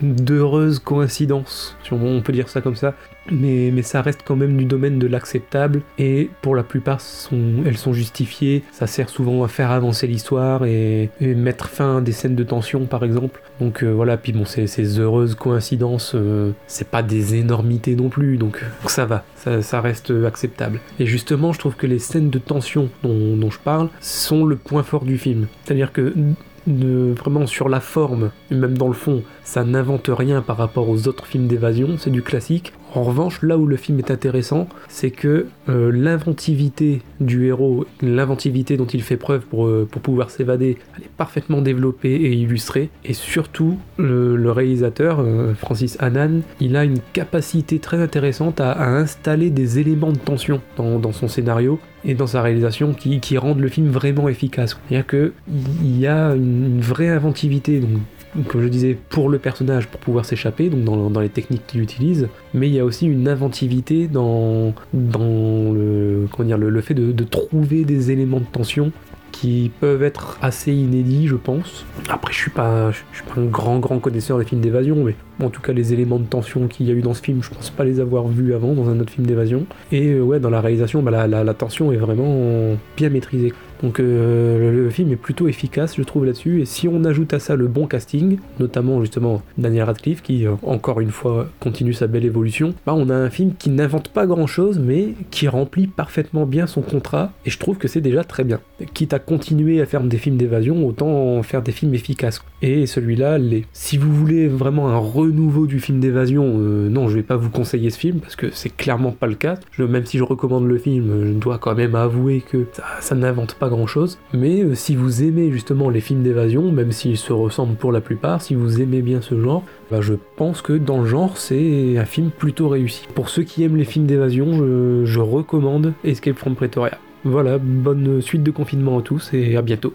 d'heureuses coïncidences, si on peut dire ça comme ça, mais, ça reste quand même du domaine de l'acceptable, et pour la plupart elles sont justifiées, ça sert souvent à faire avancer l'histoire et, et mettre fin à des scènes de tension par exemple. Donc euh, voilà, puis bon, ces, heureuses coïncidences, euh, c'est pas des énormités non plus, donc euh, ça va, ça, reste acceptable. Et justement, je trouve que les scènes de tension dont, je parle sont le point fort du film. C'est-à-dire que de- vraiment sur la forme, même dans le fond, ça n'invente rien par rapport aux autres films d'évasion, c'est du classique. En revanche, là où le film est intéressant, c'est que euh, l'inventivité du héros, l'inventivité dont il fait preuve pour, euh, pour pouvoir s'évader, elle est parfaitement développée et illustrée. Et surtout, le, réalisateur, euh, Francis Hannan, il a une capacité très intéressante à, installer des éléments de tension dans, dans son scénario et dans sa réalisation qui, qui rendent le film vraiment efficace. C'est-à-dire qu'il y a une, vraie inventivité. Comme je disais, pour le personnage, pour pouvoir s'échapper, donc dans, les techniques qu'il utilise, mais il y a aussi une inventivité dans, le, comment dire, le, fait de, trouver des éléments de tension qui peuvent être assez inédits, je pense. Après, je suis pas, je suis pas un grand grand connaisseur des films d'évasion, mais en tout cas, les éléments de tension qu'il y a eu dans ce film, je pense pas les avoir vus avant dans un autre film d'évasion. Et euh, ouais, dans la réalisation, bah, la, la tension est vraiment bien maîtrisée. Donc euh, le, film est plutôt efficace, je trouve, là-dessus. Et si on ajoute à ça le bon casting, notamment justement Daniel Radcliffe, qui euh, encore une fois continue sa belle évolution, bah, on a un film qui n'invente pas grand-chose, mais qui remplit parfaitement bien son contrat. Et je trouve que c'est déjà très bien. Quitte à continuer à faire des films d'évasion, autant faire des films efficaces. Et celui-là l'est. Si vous voulez vraiment un renouveau du film d'évasion, euh, non, je vais pas vous conseiller ce film parce que c'est clairement pas le cas. Même si je recommande le film, je dois quand même avouer que ça, ça n'invente pas chose. Mais euh, si vous aimez justement les films d'évasion, même s'ils se ressemblent pour la plupart, si vous aimez bien ce genre, bah, je pense que dans le genre, c'est un film plutôt réussi. Pour ceux qui aiment les films d'évasion, je recommande Escape from Pretoria. Voilà, bonne suite de confinement à tous et à bientôt.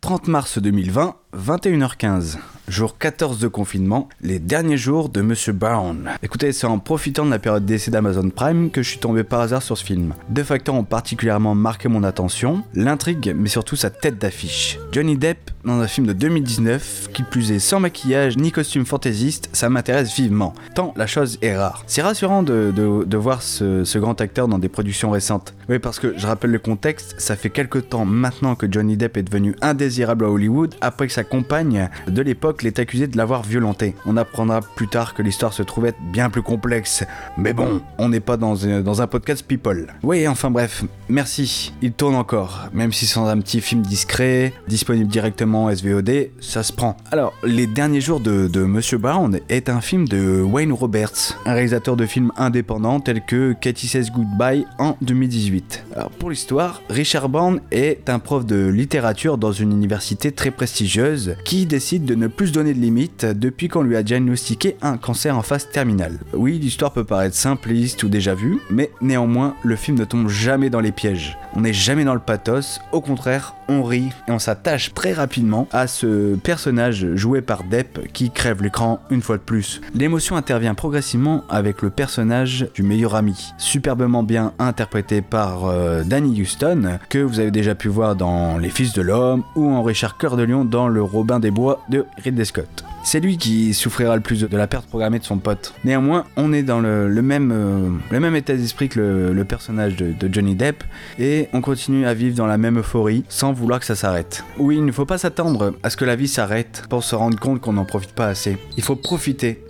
30 mars 2020, 21h15. Jour 14 de confinement, les derniers jours de Monsieur Brown. Écoutez, c'est en profitant de la période d'essai d'Amazon Prime que je suis tombé par hasard sur ce film. Deux facteurs ont particulièrement marqué mon attention, l'intrigue, mais surtout sa tête d'affiche. Johnny Depp dans un film de 2019, qui plus est sans maquillage ni costume fantaisiste, ça m'intéresse vivement, tant la chose est rare. C'est rassurant de, voir ce, ce, grand acteur dans des productions récentes. Oui, parce que je rappelle le contexte, ça fait quelques temps maintenant que Johnny Depp est devenu indésirable à Hollywood après que sa compagne de l'époque l'ait accusé de l'avoir violenté. On apprendra plus tard que l'histoire se trouvait bien plus complexe. Mais bon, on n'est pas dans, un, dans un podcast people. Oui, enfin bref, merci. Il tourne encore, même si c'est un petit film discret, disponible directement en SVOD, ça se prend. Alors, Les Derniers Jours de, Monsieur Brown est un film de Wayne Roberts, un réalisateur de films indépendants tels que Katie Says Goodbye en 2018. Alors, pour l'histoire, Richard Brown est un prof de littérature dans une université très prestigieuse qui décide de ne plus donner de limites depuis qu'on lui a diagnostiqué un cancer en phase terminale. Oui, l'histoire peut paraître simpliste ou déjà vue, mais néanmoins, le film ne tombe jamais dans les pièges. On n'est jamais dans le pathos, au contraire, on rit et on s'attache très rapidement à ce personnage joué par Depp qui crève l'écran une fois de plus. L'émotion intervient progressivement avec le personnage du meilleur ami, superbement bien interprété par euh, Danny Houston, que vous avez déjà pu voir dans Les Fils de l'Homme ou en Richard Cœur de Lion dans Le Robin des Bois de Ridley Scott. C'est lui qui souffrira le plus de la perte programmée de son pote. Néanmoins, on est dans le, le même, euh, le même état d'esprit que le, le personnage de, de, Johnny Depp et on continue à vivre dans la même euphorie sans vouloir que ça s'arrête. Oui, il ne faut pas s'attendre à ce que la vie s'arrête pour se rendre compte qu'on n'en profite pas assez. Il faut profiter.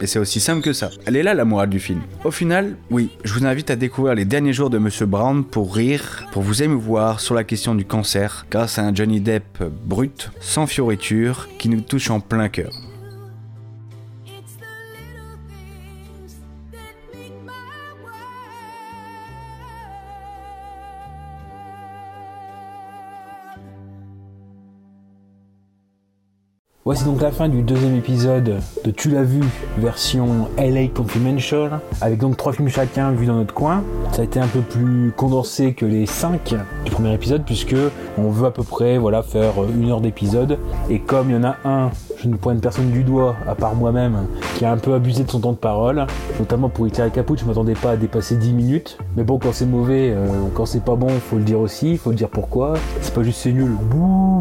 Et c'est aussi simple que ça. Elle est là la morale du film. Au final, oui, je vous invite à découvrir les derniers jours de Monsieur Brown pour rire, pour vous émouvoir sur la question du cancer, grâce à un Johnny Depp brut, sans fioriture, qui nous touche en plein cœur. Voici donc la fin du deuxième épisode de Tu l'as vu, version LA Confidential, avec donc trois films chacun vus dans notre coin. Ça a été un peu plus condensé que les cinq du premier épisode, puisque on veut à peu près voilà, faire une heure d'épisode. Et comme il y en a un, je ne pointe personne du doigt, à part moi-même, qui a un peu abusé de son temps de parole, notamment pour y tirer capoute, je m'attendais pas à dépasser 10 minutes. Mais bon, quand c'est mauvais, euh, quand c'est pas bon, faut le dire aussi, faut le dire pourquoi. C'est pas juste c'est nul, bouh,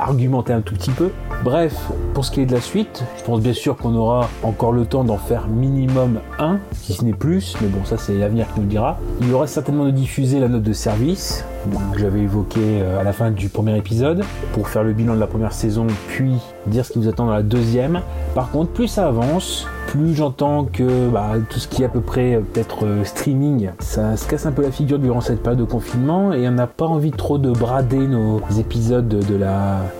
argumenter un tout petit peu. Bref, pour ce qui est de la suite, je pense bien sûr qu'on aura encore le temps d'en faire minimum un, si ce n'est plus, mais bon, ça c'est l'avenir qui nous le dira. Il y aura certainement de diffuser la note de service, que j'avais évoqué à la fin du premier épisode, pour faire le bilan de la première saison, puis dire ce qui nous attend dans la deuxième. Par contre, plus ça avance, plus j'entends que bah, tout ce qui est à peu près euh, peut-être euh, streaming, ça se casse un peu la figure durant cette période de confinement et on n'a pas envie trop de brader nos épisodes de la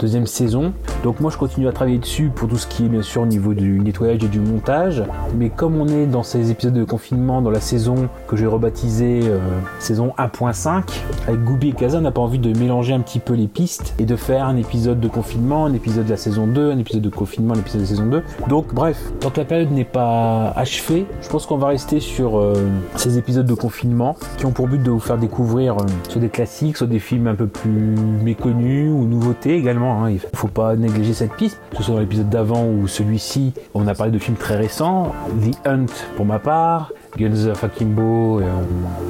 deuxième saison. Donc moi je continue à travailler dessus pour tout ce qui est bien sûr au niveau du nettoyage et du montage. Mais comme on est dans ces épisodes de confinement dans la saison que j'ai rebaptisée euh, saison 1.5, avec Goubi et Kaza, on n'a pas envie de mélanger un petit peu les pistes et de faire un épisode de confinement, un épisode de la saison 2, un épisode de confinement, un épisode de saison 2. Donc bref, tant que la période n'est pas achevée, je pense qu'on va rester sur euh, ces épisodes de confinement qui ont pour but de vous faire découvrir euh, soit des classiques, soit des films un peu plus méconnus ou également. hein. Il faut pas négliger cette piste, que ce soit dans l'épisode d'avant ou celui-ci, on a parlé de films très récents, The Hunt pour ma part, Guns of Akimbo euh,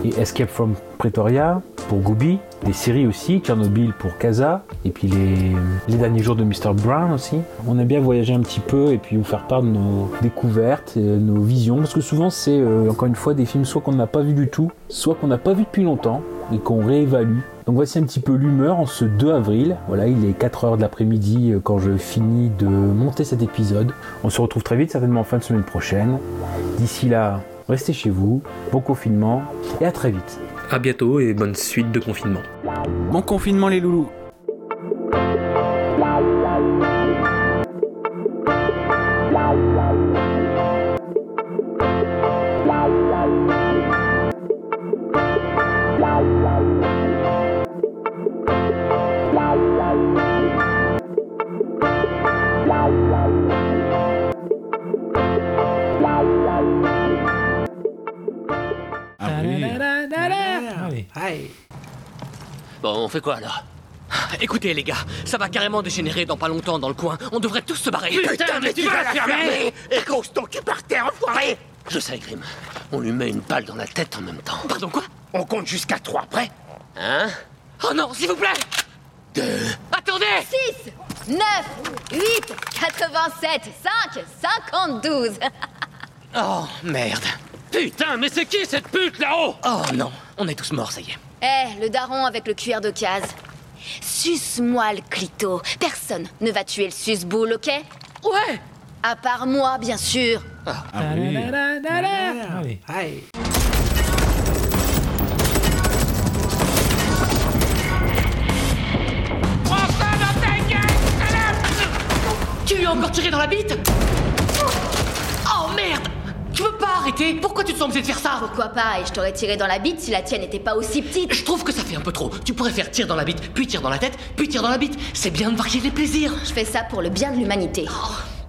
et Escape from Pretoria pour Gooby, des séries aussi, Tchernobyl pour Kaza, et puis les, les derniers jours de Mr. Brown aussi. On aime bien voyager un petit peu et puis vous faire part de nos découvertes, nos visions, parce que souvent c'est euh, encore une fois des films soit qu'on n'a pas vu du tout, soit qu'on n'a pas vu depuis longtemps et qu'on réévalue. Donc voici un petit peu l'humeur en ce 2 avril. Voilà, il est 4h de l'après-midi euh, quand je finis de monter cet épisode. On se retrouve très vite, certainement en fin de semaine prochaine. D'ici là, restez chez vous, bon confinement et à très vite. À bientôt et bonne suite de confinement. Bon confinement les loulous fait quoi alors Écoutez les gars, ça va carrément dégénérer dans pas longtemps dans le coin. On devrait tous se barrer. Putain, mais tu vas la fermer Et cause ton cul par terre, enfoiré Je sais, Grim. On lui met une balle dans la tête en même temps. Pardon quoi On compte jusqu'à trois, prêt Hein Oh non, s'il vous plaît Deux... Attendez 6, 9, 8, 87, 5, 52. Oh merde. Putain, mais c'est qui cette pute là-haut Oh non, on est tous morts, ça y est. Eh, le daron avec le cuir de case. Suce-moi le clito. Personne ne va tuer le suce-boule, ok? Ouais. À part moi, bien sûr. Tu lui as encore tiré dans la bite? Tu veux pas arrêter? Pourquoi tu te sens obligé de faire ça? Pourquoi pas? Et je t'aurais tiré dans la bite si la tienne n'était pas aussi petite. Je trouve que ça fait un peu trop. Tu pourrais faire tir dans la bite, puis tir dans la tête, puis tir dans la bite. C'est bien de varier les plaisirs. Je fais ça pour le bien de l'humanité. Oh,